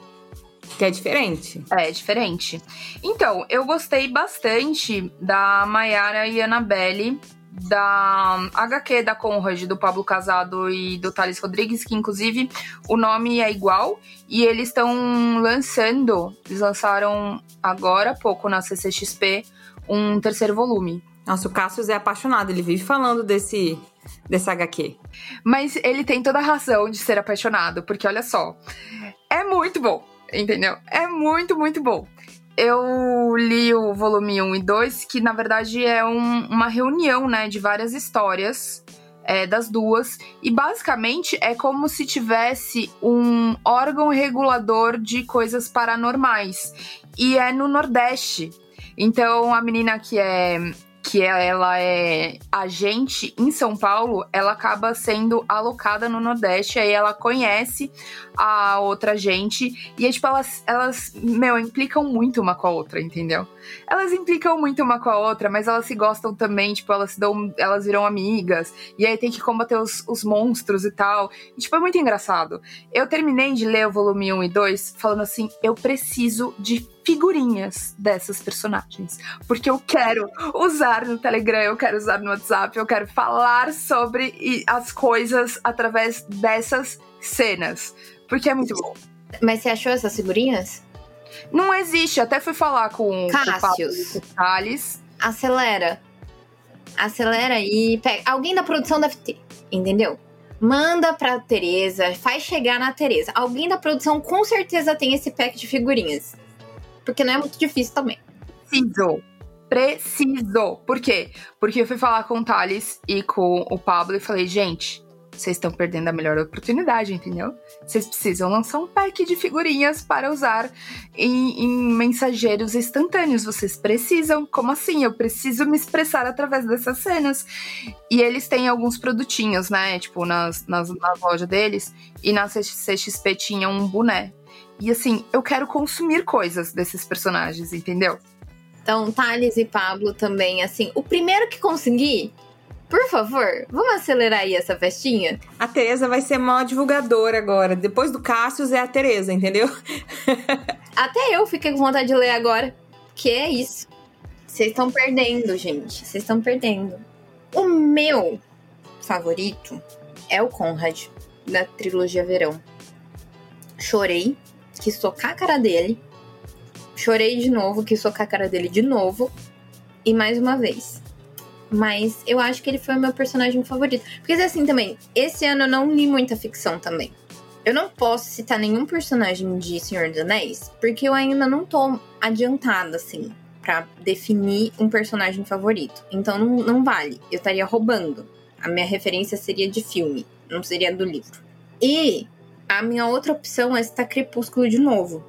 Speaker 2: Que é diferente.
Speaker 3: É, diferente. Então, eu gostei bastante da Mayara e Annabelle da HQ da Conrad, do Pablo Casado e do Thales Rodrigues, que inclusive o nome é igual, e eles estão lançando, eles lançaram agora há pouco na CCXP um terceiro volume.
Speaker 2: Nossa, o Cassius é apaixonado, ele vive falando desse dessa HQ.
Speaker 3: Mas ele tem toda a razão de ser apaixonado, porque olha só, é muito bom, entendeu? É muito, muito bom. Eu li o volume 1 e 2, que na verdade é um, uma reunião, né, de várias histórias é, das duas. E basicamente é como se tivesse um órgão regulador de coisas paranormais. E é no Nordeste. Então a menina que é que ela é agente em São Paulo, ela acaba sendo alocada no Nordeste, aí ela conhece a outra gente, e é tipo, elas, elas, meu, implicam muito uma com a outra, entendeu? Elas implicam muito uma com a outra, mas elas se gostam também, tipo, elas se dão, elas viram amigas, e aí tem que combater os, os monstros e tal. E, tipo, é muito engraçado. Eu terminei de ler o volume 1 e 2 falando assim, eu preciso de figurinhas dessas personagens. Porque eu quero usar no Telegram, eu quero usar no WhatsApp, eu quero falar sobre as coisas através dessas cenas. Porque é muito bom.
Speaker 1: Mas você achou essas figurinhas?
Speaker 3: Não existe. Até fui falar com
Speaker 1: Cássius.
Speaker 3: o Thales.
Speaker 1: Acelera. Acelera e pega. Alguém da produção deve ter, entendeu? Manda pra Tereza, faz chegar na Tereza. Alguém da produção com certeza tem esse pack de figurinhas. Porque não é muito difícil também.
Speaker 3: Preciso. Preciso. Por quê? Porque eu fui falar com o Thales e com o Pablo e falei, gente, vocês estão perdendo a melhor oportunidade, entendeu? Vocês precisam lançar um pack de figurinhas para usar em, em, mensageiros instantâneos. Vocês precisam. Como assim? Eu preciso me expressar através dessas cenas. E eles têm alguns produtinhos, né? Tipo, nas, nas, na loja deles. E na CXP tinha um boné. E assim, eu quero consumir coisas desses personagens, entendeu?
Speaker 1: Então, Thales e Pablo também, assim, o primeiro que conseguir, por favor, vamos acelerar aí essa festinha?
Speaker 2: A Tereza vai ser maior divulgadora agora. Depois do Cassius é a Tereza, entendeu?
Speaker 1: Até eu fiquei com vontade de ler agora. Que é isso. Vocês estão perdendo, gente. Vocês estão perdendo. O meu favorito é o Conrad, da trilogia Verão. Chorei quis socar a cara dele. Chorei de novo, quis socar a cara dele de novo. E mais uma vez. Mas eu acho que ele foi o meu personagem favorito. Porque assim também, esse ano eu não li muita ficção também. Eu não posso citar nenhum personagem de Senhor dos Anéis, porque eu ainda não tô adiantada, assim, para definir um personagem favorito. Então não, não vale. Eu estaria roubando. A minha referência seria de filme, não seria do livro. E a minha outra opção é citar Crepúsculo de novo.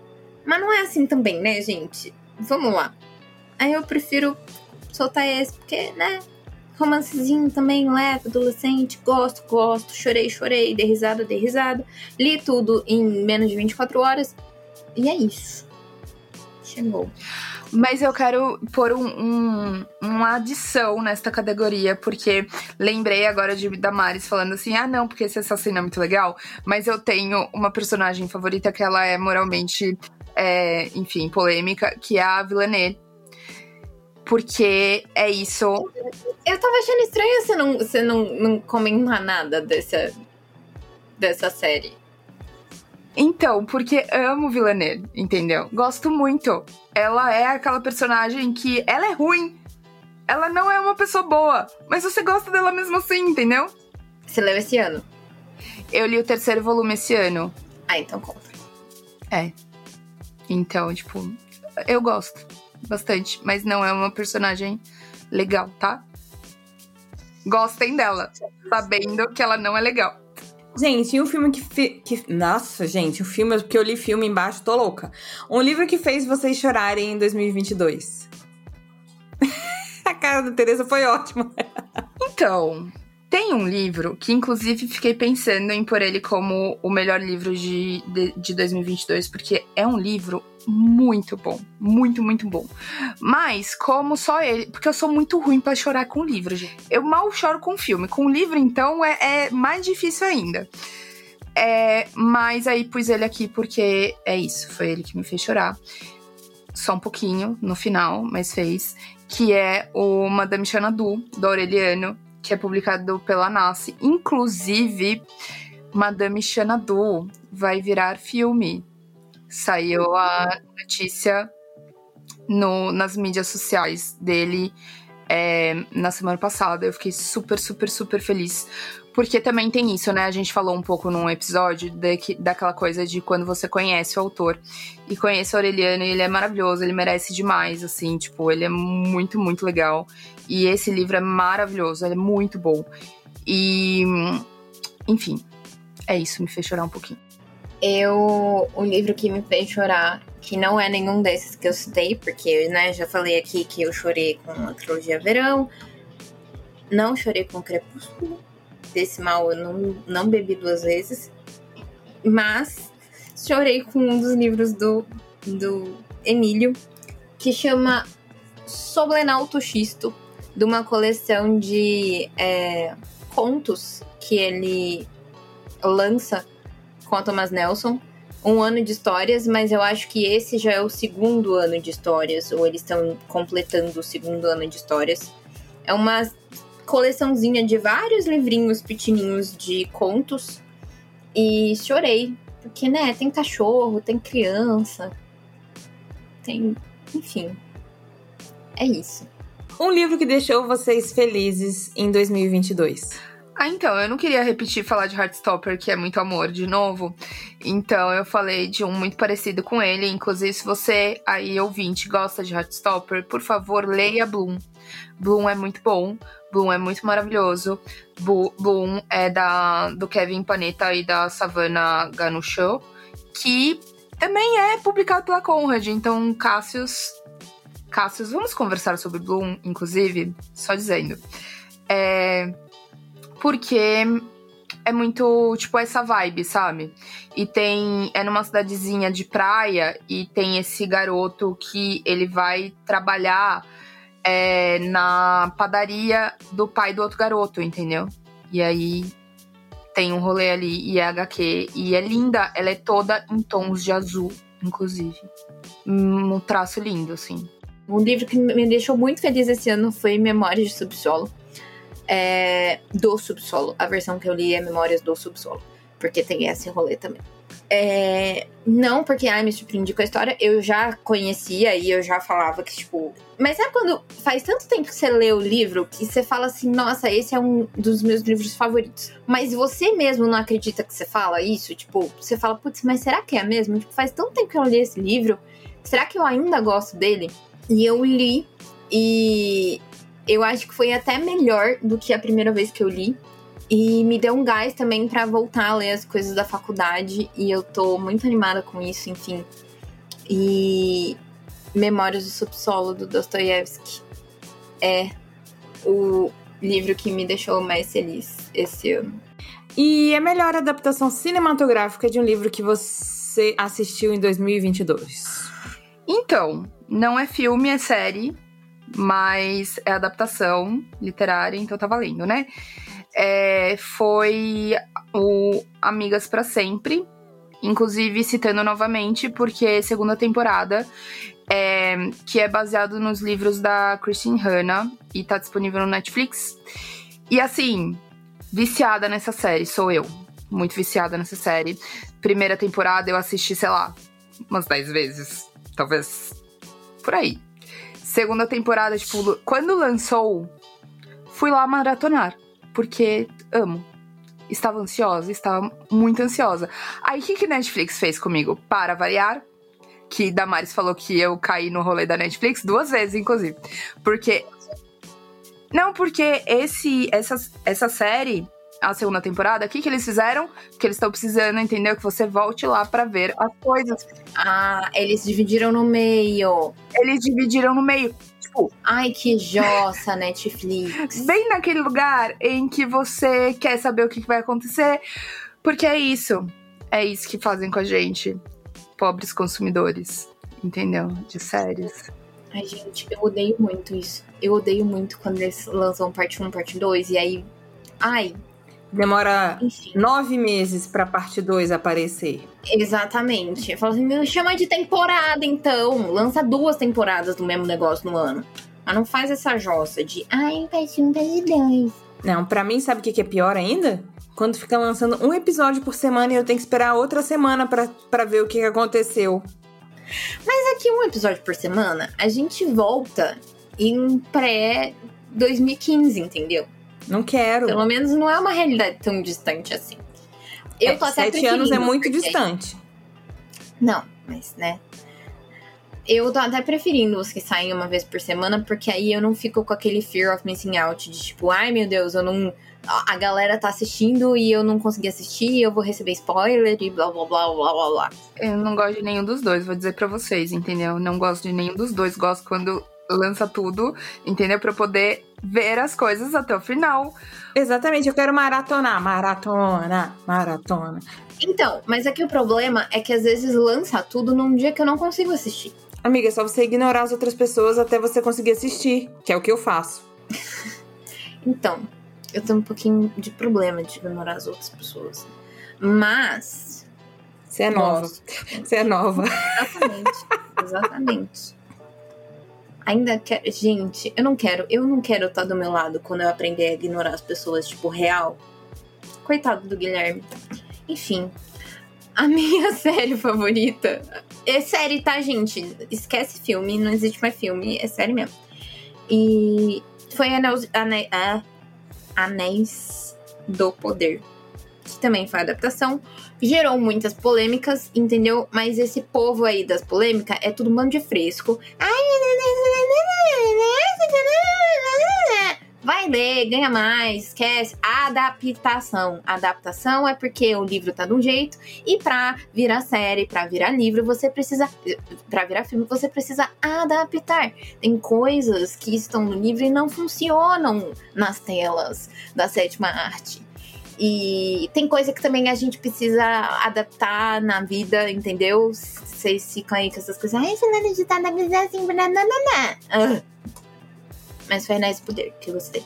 Speaker 1: Mas não é assim também, né, gente? Vamos lá. Aí eu prefiro soltar esse, porque, né? Romancezinho também, leve, adolescente, gosto, gosto, chorei, chorei, dei risada, dei risada. Li tudo em menos de 24 horas. E é isso. Chegou.
Speaker 3: Mas eu quero pôr um, um, uma adição nesta categoria, porque lembrei agora de Damares falando assim: ah, não, porque esse assassino é muito legal. Mas eu tenho uma personagem favorita que ela é moralmente, é, enfim, polêmica, que é a Villanelle. Porque é isso.
Speaker 1: Eu tava achando estranho você não, você não, não comentar nada dessa, dessa série.
Speaker 3: Então, porque amo Villanelle, entendeu? Gosto muito. Ela é aquela personagem que ela é ruim. Ela não é uma pessoa boa, mas você gosta dela mesmo assim, entendeu?
Speaker 1: Você leu esse ano?
Speaker 3: Eu li o terceiro volume esse ano.
Speaker 1: Ah, então conta.
Speaker 3: É. Então, tipo, eu gosto bastante, mas não é uma personagem legal, tá? Gostem dela, sabendo que ela não é legal.
Speaker 2: Gente, e um filme que, fi... que. Nossa, gente, o um filme, porque eu li filme embaixo, tô louca. Um livro que fez vocês chorarem em 2022. A cara da Tereza foi ótima.
Speaker 3: então, tem um livro que, inclusive, fiquei pensando em pôr ele como o melhor livro de, de, de 2022, porque é um livro muito bom. Muito, muito bom. Mas, como só ele. Porque eu sou muito ruim para chorar com livro, gente. Eu mal choro com filme. Com livro, então, é, é mais difícil ainda. É, mas aí pus ele aqui porque é isso. Foi ele que me fez chorar. Só um pouquinho no final, mas fez. Que é o Madame Xanadu, do Aureliano, que é publicado pela Nasce. Inclusive, Madame Xanadu vai virar filme Saiu a notícia no, nas mídias sociais dele é, na semana passada. Eu fiquei super, super, super feliz. Porque também tem isso, né? A gente falou um pouco num episódio de que, daquela coisa de quando você conhece o autor. E conhece o Aureliano e ele é maravilhoso, ele merece demais, assim, tipo, ele é muito, muito legal. E esse livro é maravilhoso, ele é muito bom. E, enfim, é isso, me fez chorar um pouquinho.
Speaker 1: Eu, o livro que me fez chorar, que não é nenhum desses que eu citei, porque, né, já falei aqui que eu chorei com a trilogia Verão, não chorei com Crepúsculo, desse mal eu não, não bebi duas vezes, mas chorei com um dos livros do, do Emílio, que chama Soblenalto Xisto, de uma coleção de é, contos que ele lança com a Thomas Nelson. Um ano de histórias, mas eu acho que esse já é o segundo ano de histórias, ou eles estão completando o segundo ano de histórias. É uma coleçãozinha de vários livrinhos pequenininhos de contos e chorei, porque, né, tem cachorro, tem criança, tem. Enfim. É isso.
Speaker 2: Um livro que deixou vocês felizes em 2022.
Speaker 3: Ah, então, eu não queria repetir falar de Heartstopper, que é muito amor, de novo. Então, eu falei de um muito parecido com ele. Inclusive, se você aí, ouvinte, gosta de Heartstopper, por favor, leia Bloom. Bloom é muito bom. Bloom é muito maravilhoso. Bloom é da, do Kevin Panetta e da Savannah Ganucho, que também é publicado pela Conrad. Então, Cassius... Cassius, vamos conversar sobre Bloom, inclusive? Só dizendo. É porque é muito, tipo, essa vibe, sabe? E tem. É numa cidadezinha de praia e tem esse garoto que ele vai trabalhar é, na padaria do pai do outro garoto, entendeu? E aí tem um rolê ali e é HQ. E é linda, ela é toda em tons de azul, inclusive. Um traço lindo, assim.
Speaker 1: Um livro que me deixou muito feliz esse ano foi Memórias de Subsolo é, do subsolo. A versão que eu li é Memórias do Subsolo, porque tem esse rolê também. É, não porque ai, me surpreendi com a história, eu já conhecia e eu já falava que, tipo. Mas sabe quando faz tanto tempo que você lê o livro que você fala assim, nossa, esse é um dos meus livros favoritos. Mas você mesmo não acredita que você fala isso? Tipo, você fala, putz, mas será que é mesmo? Tipo, faz tanto tempo que eu li esse livro, será que eu ainda gosto dele? E eu li e eu acho que foi até melhor do que a primeira vez que eu li. E me deu um gás também para voltar a ler as coisas da faculdade. E eu tô muito animada com isso, enfim. E Memórias do Subsolo, do Dostoiévski, é o livro que me deixou mais feliz esse ano.
Speaker 2: E a melhor adaptação cinematográfica de um livro que você assistiu em 2022?
Speaker 3: Então, não é filme, é série mas é adaptação literária, então tá valendo, né? É, foi o Amigas para Sempre, inclusive citando novamente, porque segunda temporada, é, que é baseado nos livros da Christine Hanna e tá disponível no Netflix. E assim, viciada nessa série, sou eu. Muito viciada nessa série. Primeira temporada eu assisti, sei lá, umas 10 vezes. Talvez por aí. Segunda temporada, tipo, quando lançou, fui lá maratonar. Porque amo. Estava ansiosa, estava muito ansiosa. Aí o que, que Netflix fez comigo? Para variar, que Damares falou que eu caí no rolê da Netflix duas vezes, inclusive. Porque. Não, porque esse, essa, essa série a segunda temporada, o que, que eles fizeram? Que eles estão precisando, entendeu? Que você volte lá para ver as coisas.
Speaker 1: Ah, eles dividiram no meio.
Speaker 3: Eles dividiram no meio. Tipo,
Speaker 1: ai, que jossa, Netflix.
Speaker 3: Bem naquele lugar em que você quer saber o que, vai acontecer. Porque é isso. É isso que fazem com a gente. Pobres consumidores. Entendeu? De séries.
Speaker 1: Ai, gente, eu odeio muito isso. Eu odeio muito quando eles lançam parte 1, parte 2, e aí. Ai,
Speaker 2: Demora Enfim. nove meses pra parte 2 aparecer.
Speaker 1: Exatamente. Eu falo assim, me chama de temporada então. Lança duas temporadas do mesmo negócio no ano. Mas não faz essa jossa de, ai, parte 1, parte 2.
Speaker 2: Não, pra mim, sabe o que é pior ainda? Quando fica lançando um episódio por semana e eu tenho que esperar outra semana para ver o que aconteceu.
Speaker 1: Mas aqui, um episódio por semana, a gente volta em pré 2015, entendeu?
Speaker 2: Não quero.
Speaker 1: Pelo menos não é uma realidade tão distante assim. Eu
Speaker 2: É,
Speaker 1: tô até
Speaker 2: sete anos é muito
Speaker 1: porque-
Speaker 2: distante.
Speaker 1: Não, mas né. Eu tô até preferindo os que saem uma vez por semana, porque aí eu não fico com aquele fear of missing out de tipo, ai meu Deus, eu não. A galera tá assistindo e eu não consegui assistir, eu vou receber spoiler e blá blá blá blá blá blá.
Speaker 3: Eu não gosto de nenhum dos dois, vou dizer pra vocês, entendeu? Não gosto de nenhum dos dois. Gosto quando lança tudo, entendeu? Pra eu poder ver as coisas até o final.
Speaker 2: Exatamente, eu quero maratonar, maratona, maratona.
Speaker 1: Então, mas aqui o problema é que às vezes lança tudo num dia que eu não consigo assistir.
Speaker 2: Amiga, é só você ignorar as outras pessoas até você conseguir assistir, que é o que eu faço.
Speaker 1: Então, eu tenho um pouquinho de problema de ignorar as outras pessoas. Mas.
Speaker 2: Você é nova. Você é nova.
Speaker 1: Exatamente. exatamente. Ainda quero. Gente, eu não quero. Eu não quero estar do meu lado quando eu aprender a ignorar as pessoas, tipo, real. Coitado do Guilherme. Enfim. A minha série favorita. É série, tá, gente? Esquece filme, não existe mais filme, é série mesmo. E foi ah, Anéis do Poder. Que também foi adaptação gerou muitas polêmicas, entendeu? Mas esse povo aí das polêmicas é tudo um bando de fresco. Vai ler, ganha mais, esquece. Adaptação. Adaptação é porque o livro tá de um jeito e pra virar série, pra virar livro, você precisa. Pra virar filme, você precisa adaptar. Tem coisas que estão no livro e não funcionam nas telas da sétima arte. E tem coisa que também a gente precisa adaptar na vida, entendeu? Vocês ficam aí com essas coisas. Ai, fulano de tal, deve dizer assim, nananana. Ah. Mas foi Anéis do Poder que eu gostei.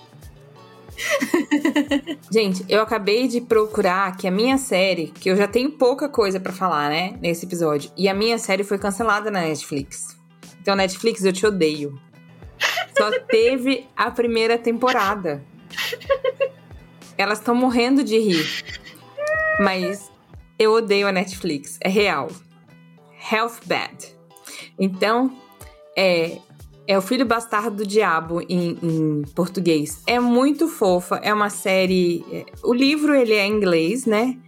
Speaker 2: Gente, eu acabei de procurar que a minha série, que eu já tenho pouca coisa pra falar, né, nesse episódio, e a minha série foi cancelada na Netflix. Então, Netflix, eu te odeio. Só teve a primeira temporada. Elas estão morrendo de rir. Mas eu odeio a Netflix. É real. Health Bad. Então, é. É o Filho Bastardo do Diabo em, em português. É muito fofa. É uma série. é, O livro ele é em inglês, né?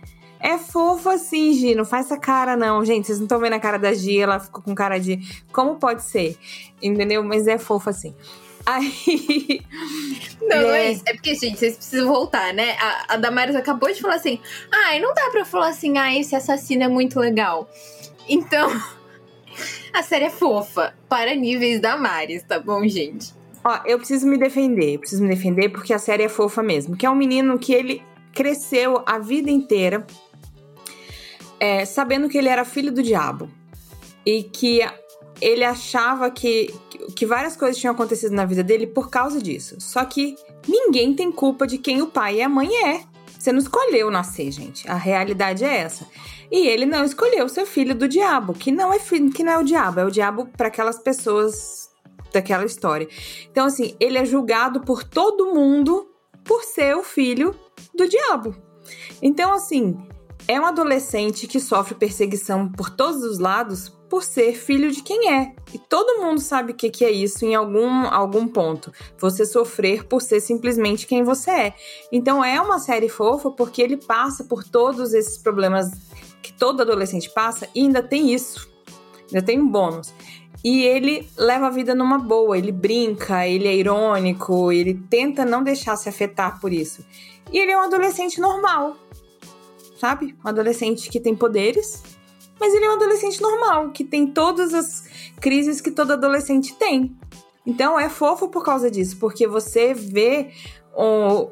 Speaker 2: É fofa assim, Gi. Não faz essa cara, não. Gente, vocês não estão vendo a cara da Gi. Ela ficou com cara de. Como pode ser? Entendeu? Mas é fofa assim. Aí.
Speaker 1: Não,
Speaker 2: É.
Speaker 1: não é isso. É porque, gente, vocês precisam voltar, né? A, a Damares acabou de falar assim: ai, não dá pra falar assim, ah, esse assassino é muito legal. Então, a série é fofa para níveis Damares, tá bom, gente?
Speaker 2: Ó, eu preciso me defender. Eu preciso me defender porque a série é fofa mesmo. Que é um menino que ele cresceu a vida inteira é, sabendo que ele era filho do diabo. E que ele achava que, que várias coisas tinham acontecido na vida dele por causa disso. Só que ninguém tem culpa de quem o pai e a mãe é. Você não escolheu nascer, gente. A realidade é essa. E ele não escolheu ser filho do diabo, que não é filho, que não é o diabo, é o diabo para aquelas pessoas daquela história. Então, assim, ele é julgado por todo mundo por ser o filho do diabo. Então, assim, é um adolescente que sofre perseguição por todos os lados por ser filho de quem é. E todo mundo sabe o que, que é isso em algum, algum ponto. Você sofrer por ser simplesmente quem você é. Então é uma série fofa porque ele passa por todos esses problemas que todo adolescente passa e ainda tem isso. Ainda tem um bônus. E ele leva a vida numa boa, ele brinca, ele é irônico, ele tenta não deixar se afetar por isso. E ele é um adolescente normal, sabe? Um adolescente que tem poderes, mas ele é um adolescente normal, que tem todas as crises que todo adolescente tem. Então é fofo por causa disso, porque você vê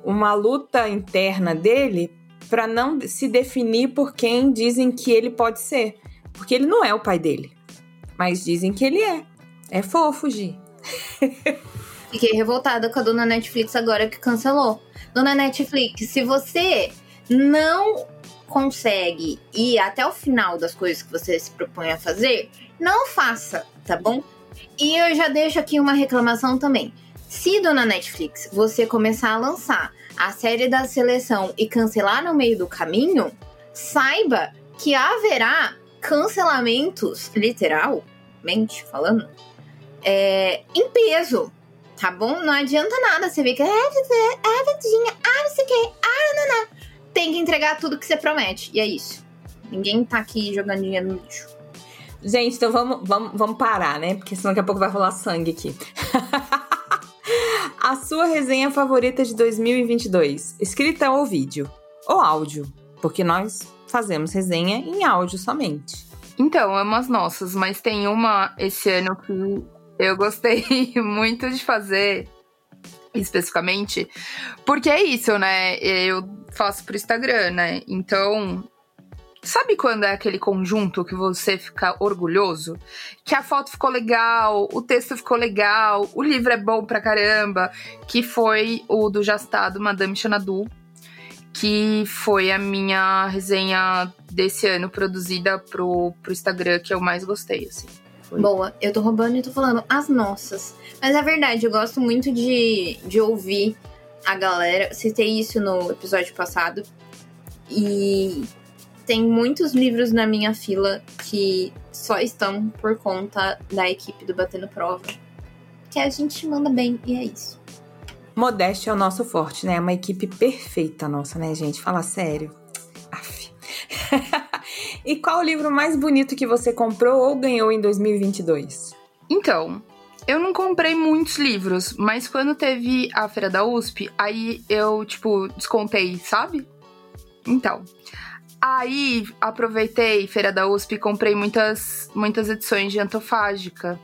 Speaker 2: uma luta interna dele para não se definir por quem dizem que ele pode ser. Porque ele não é o pai dele. Mas dizem que ele é. É fofo, Gi.
Speaker 1: Fiquei revoltada com a dona Netflix agora que cancelou. Dona Netflix, se você não consegue ir até o final das coisas que você se propõe a fazer, não faça, tá bom? E eu já deixo aqui uma reclamação também. Se, dona Netflix, você começar a lançar a série da seleção e cancelar no meio do caminho, saiba que haverá cancelamentos, literalmente falando, é, em peso, Tá bom? Não adianta nada você. Ah, ah, Vandinha, ah, não sei o quê, ah, não, não. Tem que entregar tudo que você promete. E é isso. Ninguém tá aqui jogando dinheiro no lixo.
Speaker 2: Gente, então vamos, vamos, vamos parar, né? Porque senão daqui a pouco vai rolar sangue aqui. a sua resenha favorita de 2022, escrita ou vídeo? Ou áudio? Porque nós fazemos resenha em áudio somente.
Speaker 3: Então, é umas nossas, mas tem uma esse ano que eu gostei muito de fazer especificamente, porque é isso, né? Eu faço pro Instagram, né? Então, Sabe quando é aquele conjunto que você fica orgulhoso? Que a foto ficou legal, o texto ficou legal, o livro é bom pra caramba. Que foi o do Jastado Madame Xanadu, que foi a minha resenha desse ano produzida pro, pro Instagram que eu mais gostei, assim. Foi.
Speaker 1: Boa, eu tô roubando e tô falando as nossas. Mas é verdade, eu gosto muito de, de ouvir a galera. Citei isso no episódio passado. E tem muitos livros na minha fila que só estão por conta da equipe do Batendo Prova. Que a gente manda bem e é isso.
Speaker 2: Modéstia é o nosso forte, né? É uma equipe perfeita nossa, né, gente? Fala sério. Aff. e qual o livro mais bonito que você comprou ou ganhou em 2022?
Speaker 3: Então, eu não comprei muitos livros, mas quando teve a feira da USP, aí eu, tipo, descontei, sabe? Então, Aí aproveitei Feira da USP e comprei muitas, muitas edições de Antofágica.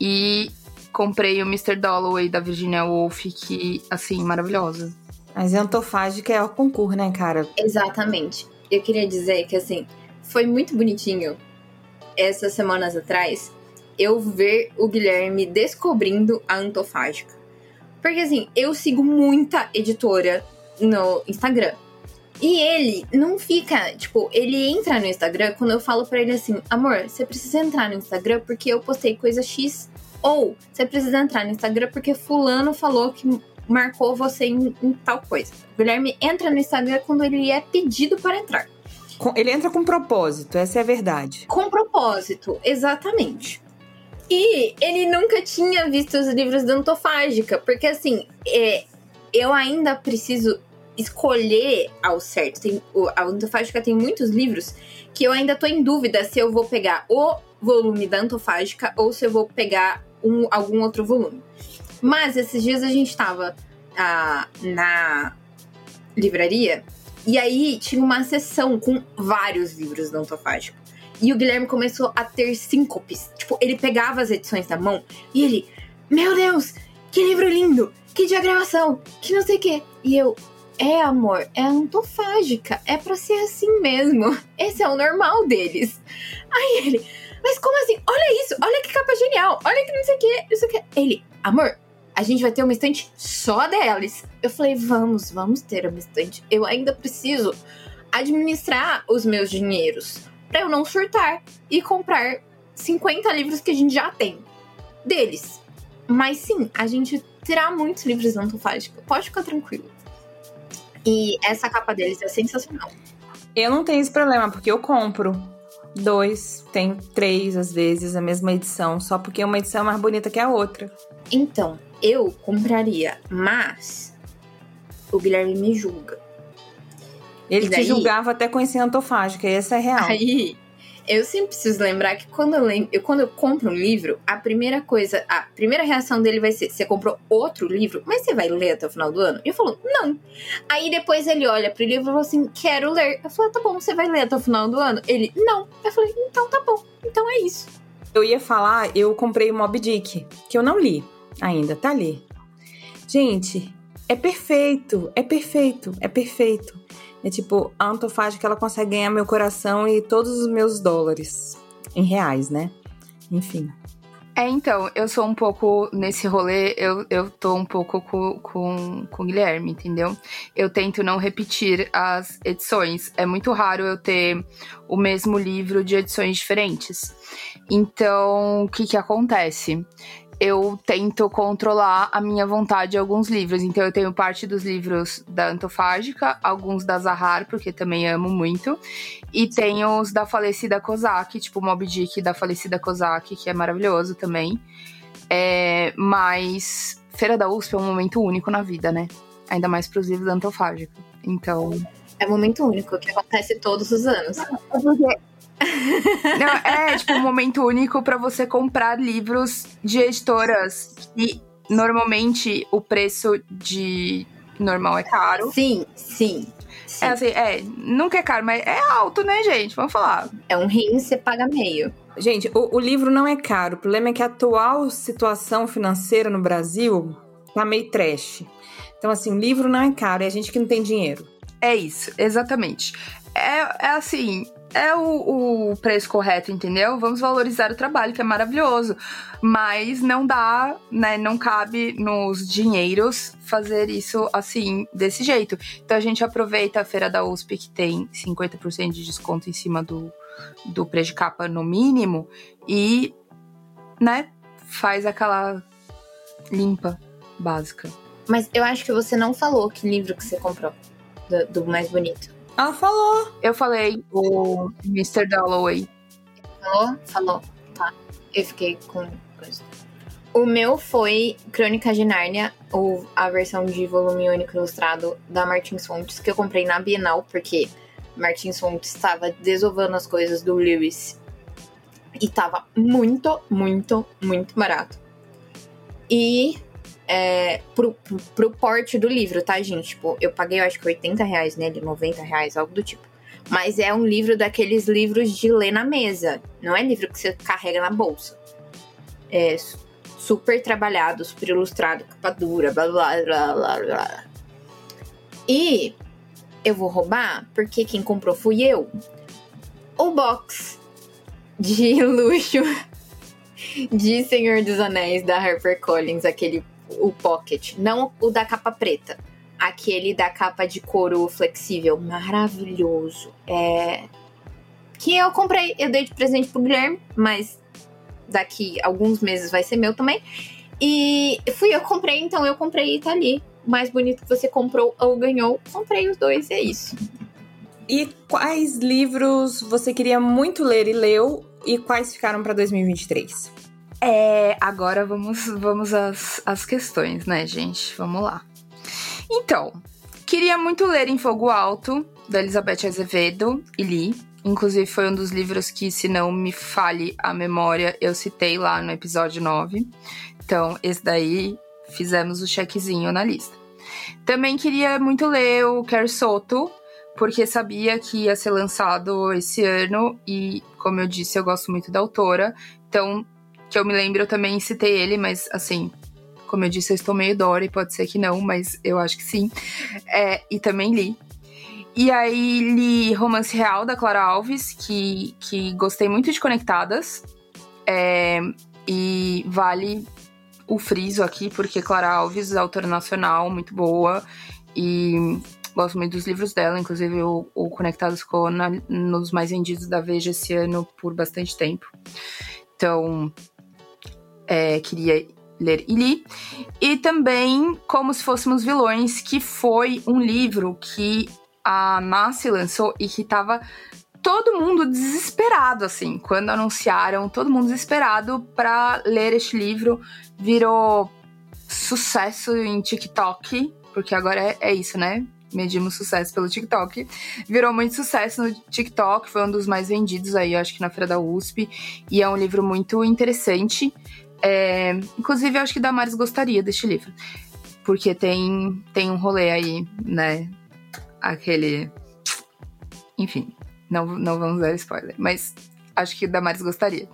Speaker 3: E comprei o Mr. Dalloway da Virginia Woolf, que, assim, maravilhosa.
Speaker 2: Mas Antofágica é o concurso, né, cara?
Speaker 1: Exatamente. Eu queria dizer que, assim, foi muito bonitinho essas semanas atrás eu ver o Guilherme descobrindo a Antofágica. Porque, assim, eu sigo muita editora no Instagram. E ele não fica, tipo, ele entra no Instagram quando eu falo para ele assim: amor, você precisa entrar no Instagram porque eu postei coisa X. Ou você precisa entrar no Instagram porque Fulano falou que marcou você em, em tal coisa. O Guilherme entra no Instagram quando ele é pedido para entrar.
Speaker 2: Ele entra com propósito, essa é a verdade.
Speaker 1: Com propósito, exatamente. E ele nunca tinha visto os livros da Antofágica, porque assim, é, eu ainda preciso escolher ao certo. Tem, a Antofágica tem muitos livros que eu ainda tô em dúvida se eu vou pegar o volume da Antofágica ou se eu vou pegar um, algum outro volume. Mas esses dias a gente tava ah, na livraria e aí tinha uma sessão com vários livros da Antofágica. E o Guilherme começou a ter síncopes. Tipo, ele pegava as edições na mão e ele, meu Deus, que livro lindo! Que diagramação! Que não sei o quê. E eu, é, amor, é antofágica. É pra ser assim mesmo. Esse é o normal deles. Aí ele, mas como assim? Olha isso, olha que capa genial, olha que não sei o que, não sei o que. Ele, amor, a gente vai ter uma estante só deles. Eu falei, vamos, vamos ter uma estante. Eu ainda preciso administrar os meus dinheiros para eu não surtar e comprar 50 livros que a gente já tem deles. Mas sim, a gente terá muitos livros antofágicos. Pode ficar tranquilo. E essa capa deles é sensacional.
Speaker 2: Eu não tenho esse problema, porque eu compro dois, tem três às vezes, a mesma edição, só porque uma edição é mais bonita que a outra.
Speaker 1: Então, eu compraria, mas o Guilherme me julga.
Speaker 2: Ele daí, te julgava até conhecer a antofágica, essa é real.
Speaker 1: Aí, eu sempre preciso lembrar que quando eu, lembro, eu, quando eu compro um livro, a primeira coisa, a primeira reação dele vai ser: você comprou outro livro, mas você vai ler até o final do ano? E eu falo, não. Aí depois ele olha pro livro e fala assim: quero ler. Eu falo, tá bom, você vai ler até o final do ano? Ele, não. Eu falei, então tá bom, então é isso.
Speaker 2: Eu ia falar, eu comprei o Mob Dick, que eu não li ainda, tá ali. Gente, é perfeito, é perfeito, é perfeito. É tipo, a Antofágica ela consegue ganhar meu coração e todos os meus dólares. Em reais, né? Enfim.
Speaker 3: É, então, eu sou um pouco nesse rolê, eu, eu tô um pouco com, com, com o Guilherme, entendeu? Eu tento não repetir as edições. É muito raro eu ter o mesmo livro de edições diferentes. Então, o que que acontece? Eu tento controlar a minha vontade em alguns livros. Então eu tenho parte dos livros da Antofágica, alguns da Zahar, porque também amo muito, e tenho os da falecida Kozak, tipo Moby Dick da falecida Kozak, que é maravilhoso também. É, mas Feira da USP é um momento único na vida, né? Ainda mais para os livros da Antofágica. Então.
Speaker 1: É um momento único que acontece todos os anos.
Speaker 3: Não, é tipo um momento único para você comprar livros de editoras que normalmente o preço de normal é caro.
Speaker 1: Sim, sim. sim.
Speaker 3: É assim, é, nunca é caro, mas é alto, né, gente? Vamos falar.
Speaker 1: É um rim, você paga meio.
Speaker 2: Gente, o, o livro não é caro. O problema é que a atual situação financeira no Brasil tá meio trash. Então, assim, o livro não é caro, é a gente que não tem dinheiro.
Speaker 3: É isso, exatamente. É, é assim, é o, o, preço correto, entendeu? Vamos valorizar o trabalho, que é maravilhoso. Mas não dá, né? Não cabe nos dinheiros fazer isso assim, desse jeito. Então a gente aproveita a feira da USP, que tem 50% de desconto em cima do, do preço de capa no mínimo, e, né, faz aquela limpa básica.
Speaker 1: Mas eu acho que você não falou que livro que você comprou, do, do mais bonito.
Speaker 2: Ela falou.
Speaker 3: Eu falei o Mr. Dalloway.
Speaker 1: Falou? Falou. Tá. Eu fiquei com coisa. O meu foi Crônica de Nárnia, ou a versão de volume único ilustrado da Martins Fontes, que eu comprei na Bienal, porque Martins Fontes estava desovando as coisas do Lewis. E tava muito, muito, muito barato. E é, pro, pro, porte do livro, tá, gente? Tipo, eu paguei, eu acho que 80 reais nele, 90 reais, algo do tipo. Mas é um livro daqueles livros de ler na mesa. Não é livro que você carrega na bolsa. É super trabalhado, super ilustrado, capa dura, blá blá blá blá blá. E eu vou roubar, porque quem comprou fui eu. O box de luxo de Senhor dos Anéis da HarperCollins, aquele o pocket, não o da capa preta. Aquele da capa de couro flexível, maravilhoso. É que eu comprei, eu dei de presente pro Guilherme, mas daqui alguns meses vai ser meu também. E fui eu comprei, então eu comprei e tá ali. Mais bonito que você comprou ou ganhou, comprei os dois e é isso.
Speaker 2: E quais livros você queria muito ler e leu e quais ficaram para 2023?
Speaker 3: É, agora vamos, vamos às, às questões, né, gente? Vamos lá. Então, queria muito ler Em Fogo Alto, da Elizabeth Azevedo e li. Inclusive, foi um dos livros que, se não me fale a memória, eu citei lá no episódio 9. Então, esse daí fizemos o checkzinho na lista. Também queria muito ler o Kerr Soto, porque sabia que ia ser lançado esse ano e, como eu disse, eu gosto muito da autora. Então, que eu me lembro, eu também citei ele, mas assim, como eu disse, eu estou meio Dory, pode ser que não, mas eu acho que sim. É, e também li. E aí li Romance Real, da Clara Alves, que, que gostei muito de Conectadas. É, e vale o friso aqui, porque Clara Alves autora nacional, muito boa. E gosto muito dos livros dela, inclusive o, o Conectados ficou nos mais vendidos da Veja esse ano por bastante tempo. Então, é, queria ler e li. E também Como Se Fôssemos Vilões, que foi um livro que a Nasce lançou e que tava todo mundo desesperado, assim, quando anunciaram, todo mundo desesperado para ler este livro. Virou sucesso em TikTok, porque agora é, é isso, né? medimos sucesso pelo TikTok. Virou muito sucesso no TikTok, foi um dos mais vendidos aí, acho que na Feira da USP. E é um livro muito interessante. É, inclusive, eu acho que Damares gostaria deste livro. Porque tem, tem um rolê aí, né? Aquele. Enfim, não, não vamos dar spoiler, mas acho que Damares gostaria.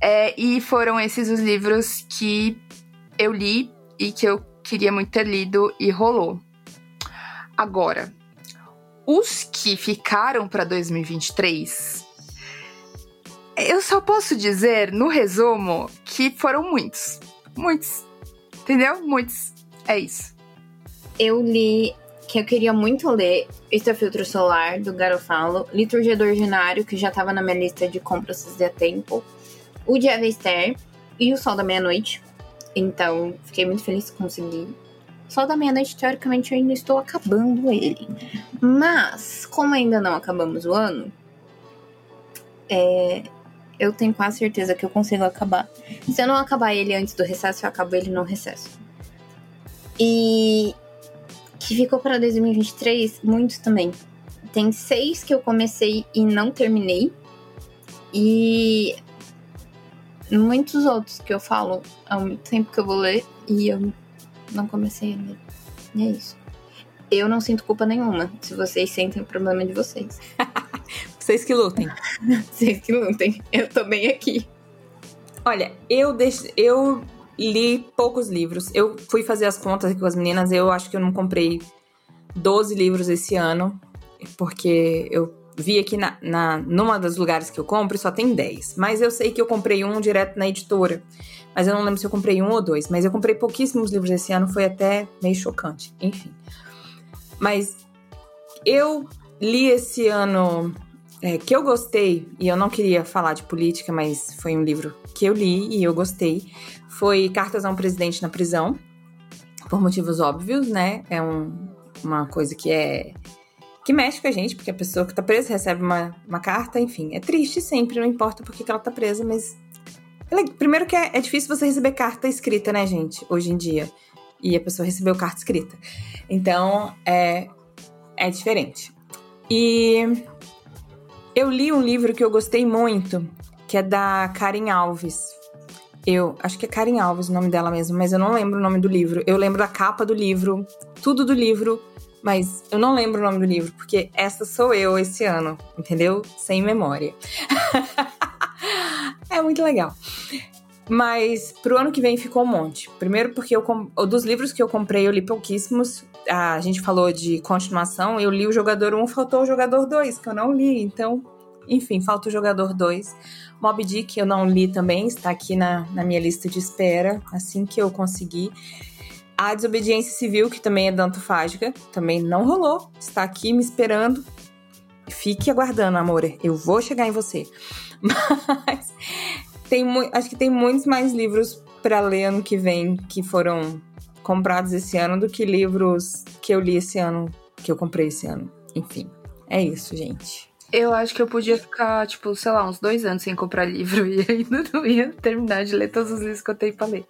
Speaker 3: É, e foram esses os livros que eu li e que eu queria muito ter lido e rolou. Agora, os que ficaram para 2023 eu só posso dizer, no resumo, que foram muitos. Muitos. Entendeu? Muitos. É isso.
Speaker 1: Eu li que eu queria muito ler Este Filtro Solar, do Garofalo, Liturgia do Ordinário, que já estava na minha lista de compras fazia tempo, O Dia Esther e O Sol da Meia-Noite. Então, fiquei muito feliz que consegui. Sol da Meia-Noite, teoricamente, eu ainda estou acabando ele. Mas, como ainda não acabamos o ano, é, eu tenho quase certeza que eu consigo acabar. Se eu não acabar ele antes do recesso, eu acabo ele no recesso. E que ficou para 2023, muitos também. Tem seis que eu comecei e não terminei. E muitos outros que eu falo há muito tempo que eu vou ler e eu não comecei a ler. E é isso. Eu não sinto culpa nenhuma. Se vocês sentem o problema de vocês.
Speaker 2: vocês que lutem.
Speaker 1: vocês que lutem. Eu tô bem aqui.
Speaker 2: Olha, eu deixo, eu li poucos livros. Eu fui fazer as contas aqui com as meninas. Eu acho que eu não comprei 12 livros esse ano, porque eu vi aqui na, na numa dos lugares que eu compro só tem 10. Mas eu sei que eu comprei um direto na editora. Mas eu não lembro se eu comprei um ou dois. Mas eu comprei pouquíssimos livros esse ano, foi até meio chocante. Enfim. Mas eu li esse ano é, que eu gostei, e eu não queria falar de política, mas foi um livro que eu li e eu gostei. Foi Cartas a um Presidente na Prisão, por motivos óbvios, né? É um, uma coisa que é. que mexe com a gente, porque a pessoa que tá presa recebe uma, uma carta, enfim. É triste sempre, não importa porque que ela tá presa, mas. Primeiro que é, é difícil você receber carta escrita, né, gente, hoje em dia. E a pessoa recebeu carta escrita. Então, é, é diferente. E eu li um livro que eu gostei muito, que é da Karen Alves. Eu acho que é Karen Alves o nome dela mesmo, mas eu não lembro o nome do livro. Eu lembro da capa do livro, tudo do livro, mas eu não lembro o nome do livro, porque essa sou eu esse ano, entendeu? Sem memória. é muito legal. Mas pro ano que vem ficou um monte. Primeiro porque eu dos livros que eu comprei, eu li pouquíssimos. A gente falou de continuação, eu li o jogador 1, faltou o jogador 2, que eu não li. Então, enfim, falta o jogador 2. Mob Dick eu não li também, está aqui na, na minha lista de espera, assim que eu conseguir. A Desobediência Civil, que também é dantofágica, também não rolou, está aqui me esperando. Fique aguardando, amor, eu vou chegar em você. Mas tem acho que tem muitos mais livros para ler ano que vem que foram comprados esse ano do que livros que eu li esse ano, que eu comprei esse ano. Enfim, é isso, gente.
Speaker 3: Eu acho que eu podia ficar, tipo, sei lá, uns dois anos sem comprar livro e ainda não ia terminar de ler todos os livros que eu tenho pra ler.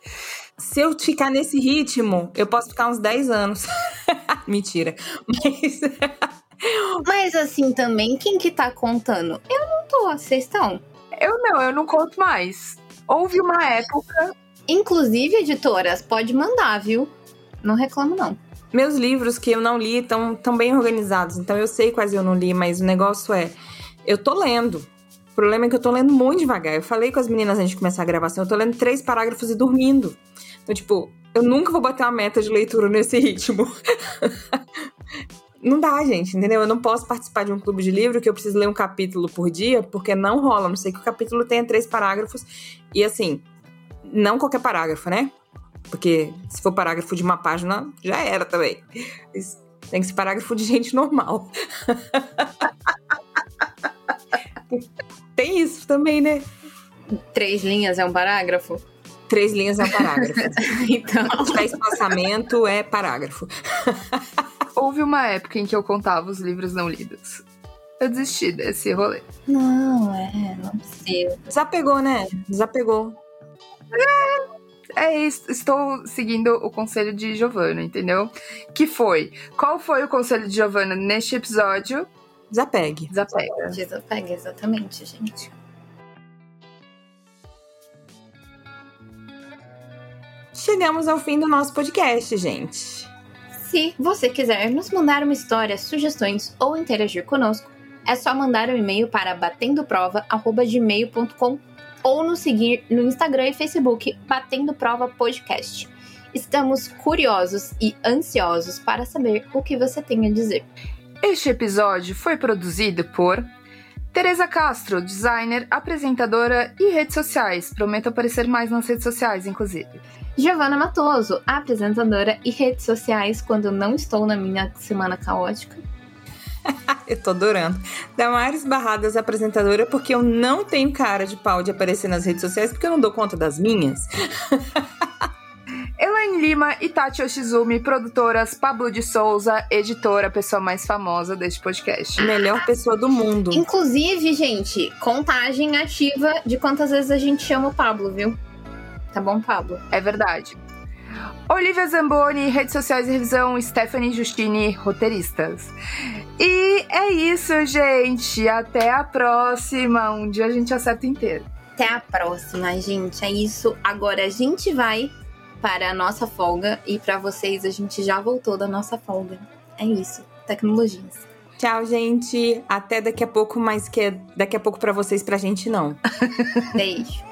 Speaker 2: Se eu ficar nesse ritmo, eu posso ficar uns 10 anos. Mentira. Mas.
Speaker 1: Mas assim também, quem que tá contando? Eu não tô, vocês estão?
Speaker 3: Eu não, eu não conto mais. Houve uma época.
Speaker 1: Inclusive, editoras, pode mandar, viu? Não reclamo, não.
Speaker 2: Meus livros que eu não li estão tão bem organizados, então eu sei quais eu não li, mas o negócio é. Eu tô lendo. O problema é que eu tô lendo muito devagar. Eu falei com as meninas antes de começar a gravação, eu tô lendo três parágrafos e dormindo. Então, tipo, eu nunca vou bater uma meta de leitura nesse ritmo. não dá, gente, entendeu? Eu não posso participar de um clube de livro que eu preciso ler um capítulo por dia, porque não rola. Não sei que o capítulo tenha três parágrafos. E assim, não qualquer parágrafo, né? Porque se for parágrafo de uma página, já era também. Tem que ser parágrafo de gente normal. Tem isso também, né?
Speaker 1: Três linhas é um parágrafo?
Speaker 2: Três linhas é um parágrafo. então. Se espaçamento, é parágrafo.
Speaker 3: Houve uma época em que eu contava os livros não lidos. Eu desisti desse rolê.
Speaker 1: Não, é, não precisa.
Speaker 2: Desapegou, né? Desapegou.
Speaker 3: É, é isso. Estou seguindo o conselho de Giovanna, entendeu? Que foi. Qual foi o conselho de Giovanna neste episódio?
Speaker 2: Desapegue.
Speaker 3: Desapega.
Speaker 1: Desapegue, exatamente, gente.
Speaker 2: Chegamos ao fim do nosso podcast, gente.
Speaker 1: Se você quiser nos mandar uma história, sugestões ou interagir conosco, é só mandar um e-mail para batendoprova@gmail.com ou nos seguir no Instagram e Facebook Batendo Prova Podcast. Estamos curiosos e ansiosos para saber o que você tem a dizer.
Speaker 3: Este episódio foi produzido por Tereza Castro, designer, apresentadora e redes sociais. Prometo aparecer mais nas redes sociais, inclusive.
Speaker 1: Giovana Matoso, apresentadora e redes sociais quando não estou na minha semana caótica.
Speaker 2: eu tô adorando. Damares Barradas, apresentadora, porque eu não tenho cara de pau de aparecer nas redes sociais, porque eu não dou conta das minhas.
Speaker 3: Elaine Lima e Tati Oshizumi, produtoras, Pablo de Souza, editora, pessoa mais famosa deste podcast.
Speaker 2: Melhor pessoa do mundo.
Speaker 1: Inclusive, gente, contagem ativa de quantas vezes a gente chama o Pablo, viu? Tá bom, Pablo?
Speaker 3: É verdade. Olivia Zamboni, redes sociais e revisão, Stephanie Justine, roteiristas. E é isso, gente. Até a próxima. Um dia a gente acerta inteiro.
Speaker 1: Até a próxima, gente. É isso. Agora a gente vai para a nossa folga e para vocês a gente já voltou da nossa folga. É isso. Tecnologias.
Speaker 2: Tchau, gente. Até daqui a pouco, mas que é daqui a pouco para vocês, pra gente não.
Speaker 1: Beijo.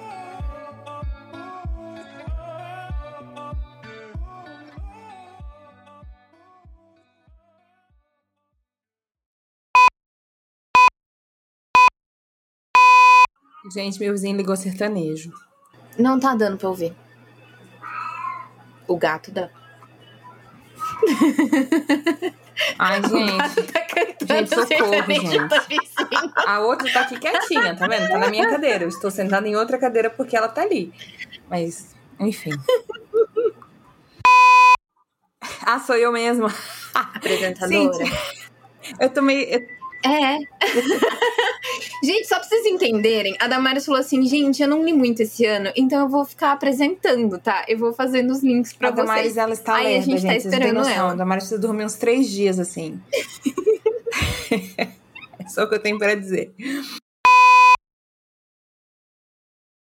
Speaker 2: Gente, meu vizinho ligou sertanejo.
Speaker 1: Não tá dando pra ouvir. O gato dá.
Speaker 2: Ai, gente.
Speaker 1: tá cantando
Speaker 2: Gente, socorro, gente. A outra tá aqui quietinha, tá vendo? Tá na minha cadeira. Eu estou sentada em outra cadeira porque ela tá ali. Mas, enfim. Ah, sou eu mesma.
Speaker 1: Apresentadora.
Speaker 2: Eu tomei. eu-
Speaker 1: É. gente, só pra vocês entenderem, a Damaris falou assim: gente, eu não li muito esse ano, então eu vou ficar apresentando, tá? Eu vou fazendo os links pra
Speaker 2: a Damaris,
Speaker 1: vocês.
Speaker 2: ela está
Speaker 1: Aí a
Speaker 2: lerda,
Speaker 1: gente tá
Speaker 2: vocês
Speaker 1: esperando
Speaker 2: noção.
Speaker 1: ela.
Speaker 2: A Damaris precisa dormir uns três dias, assim. é só o que eu tenho pra dizer.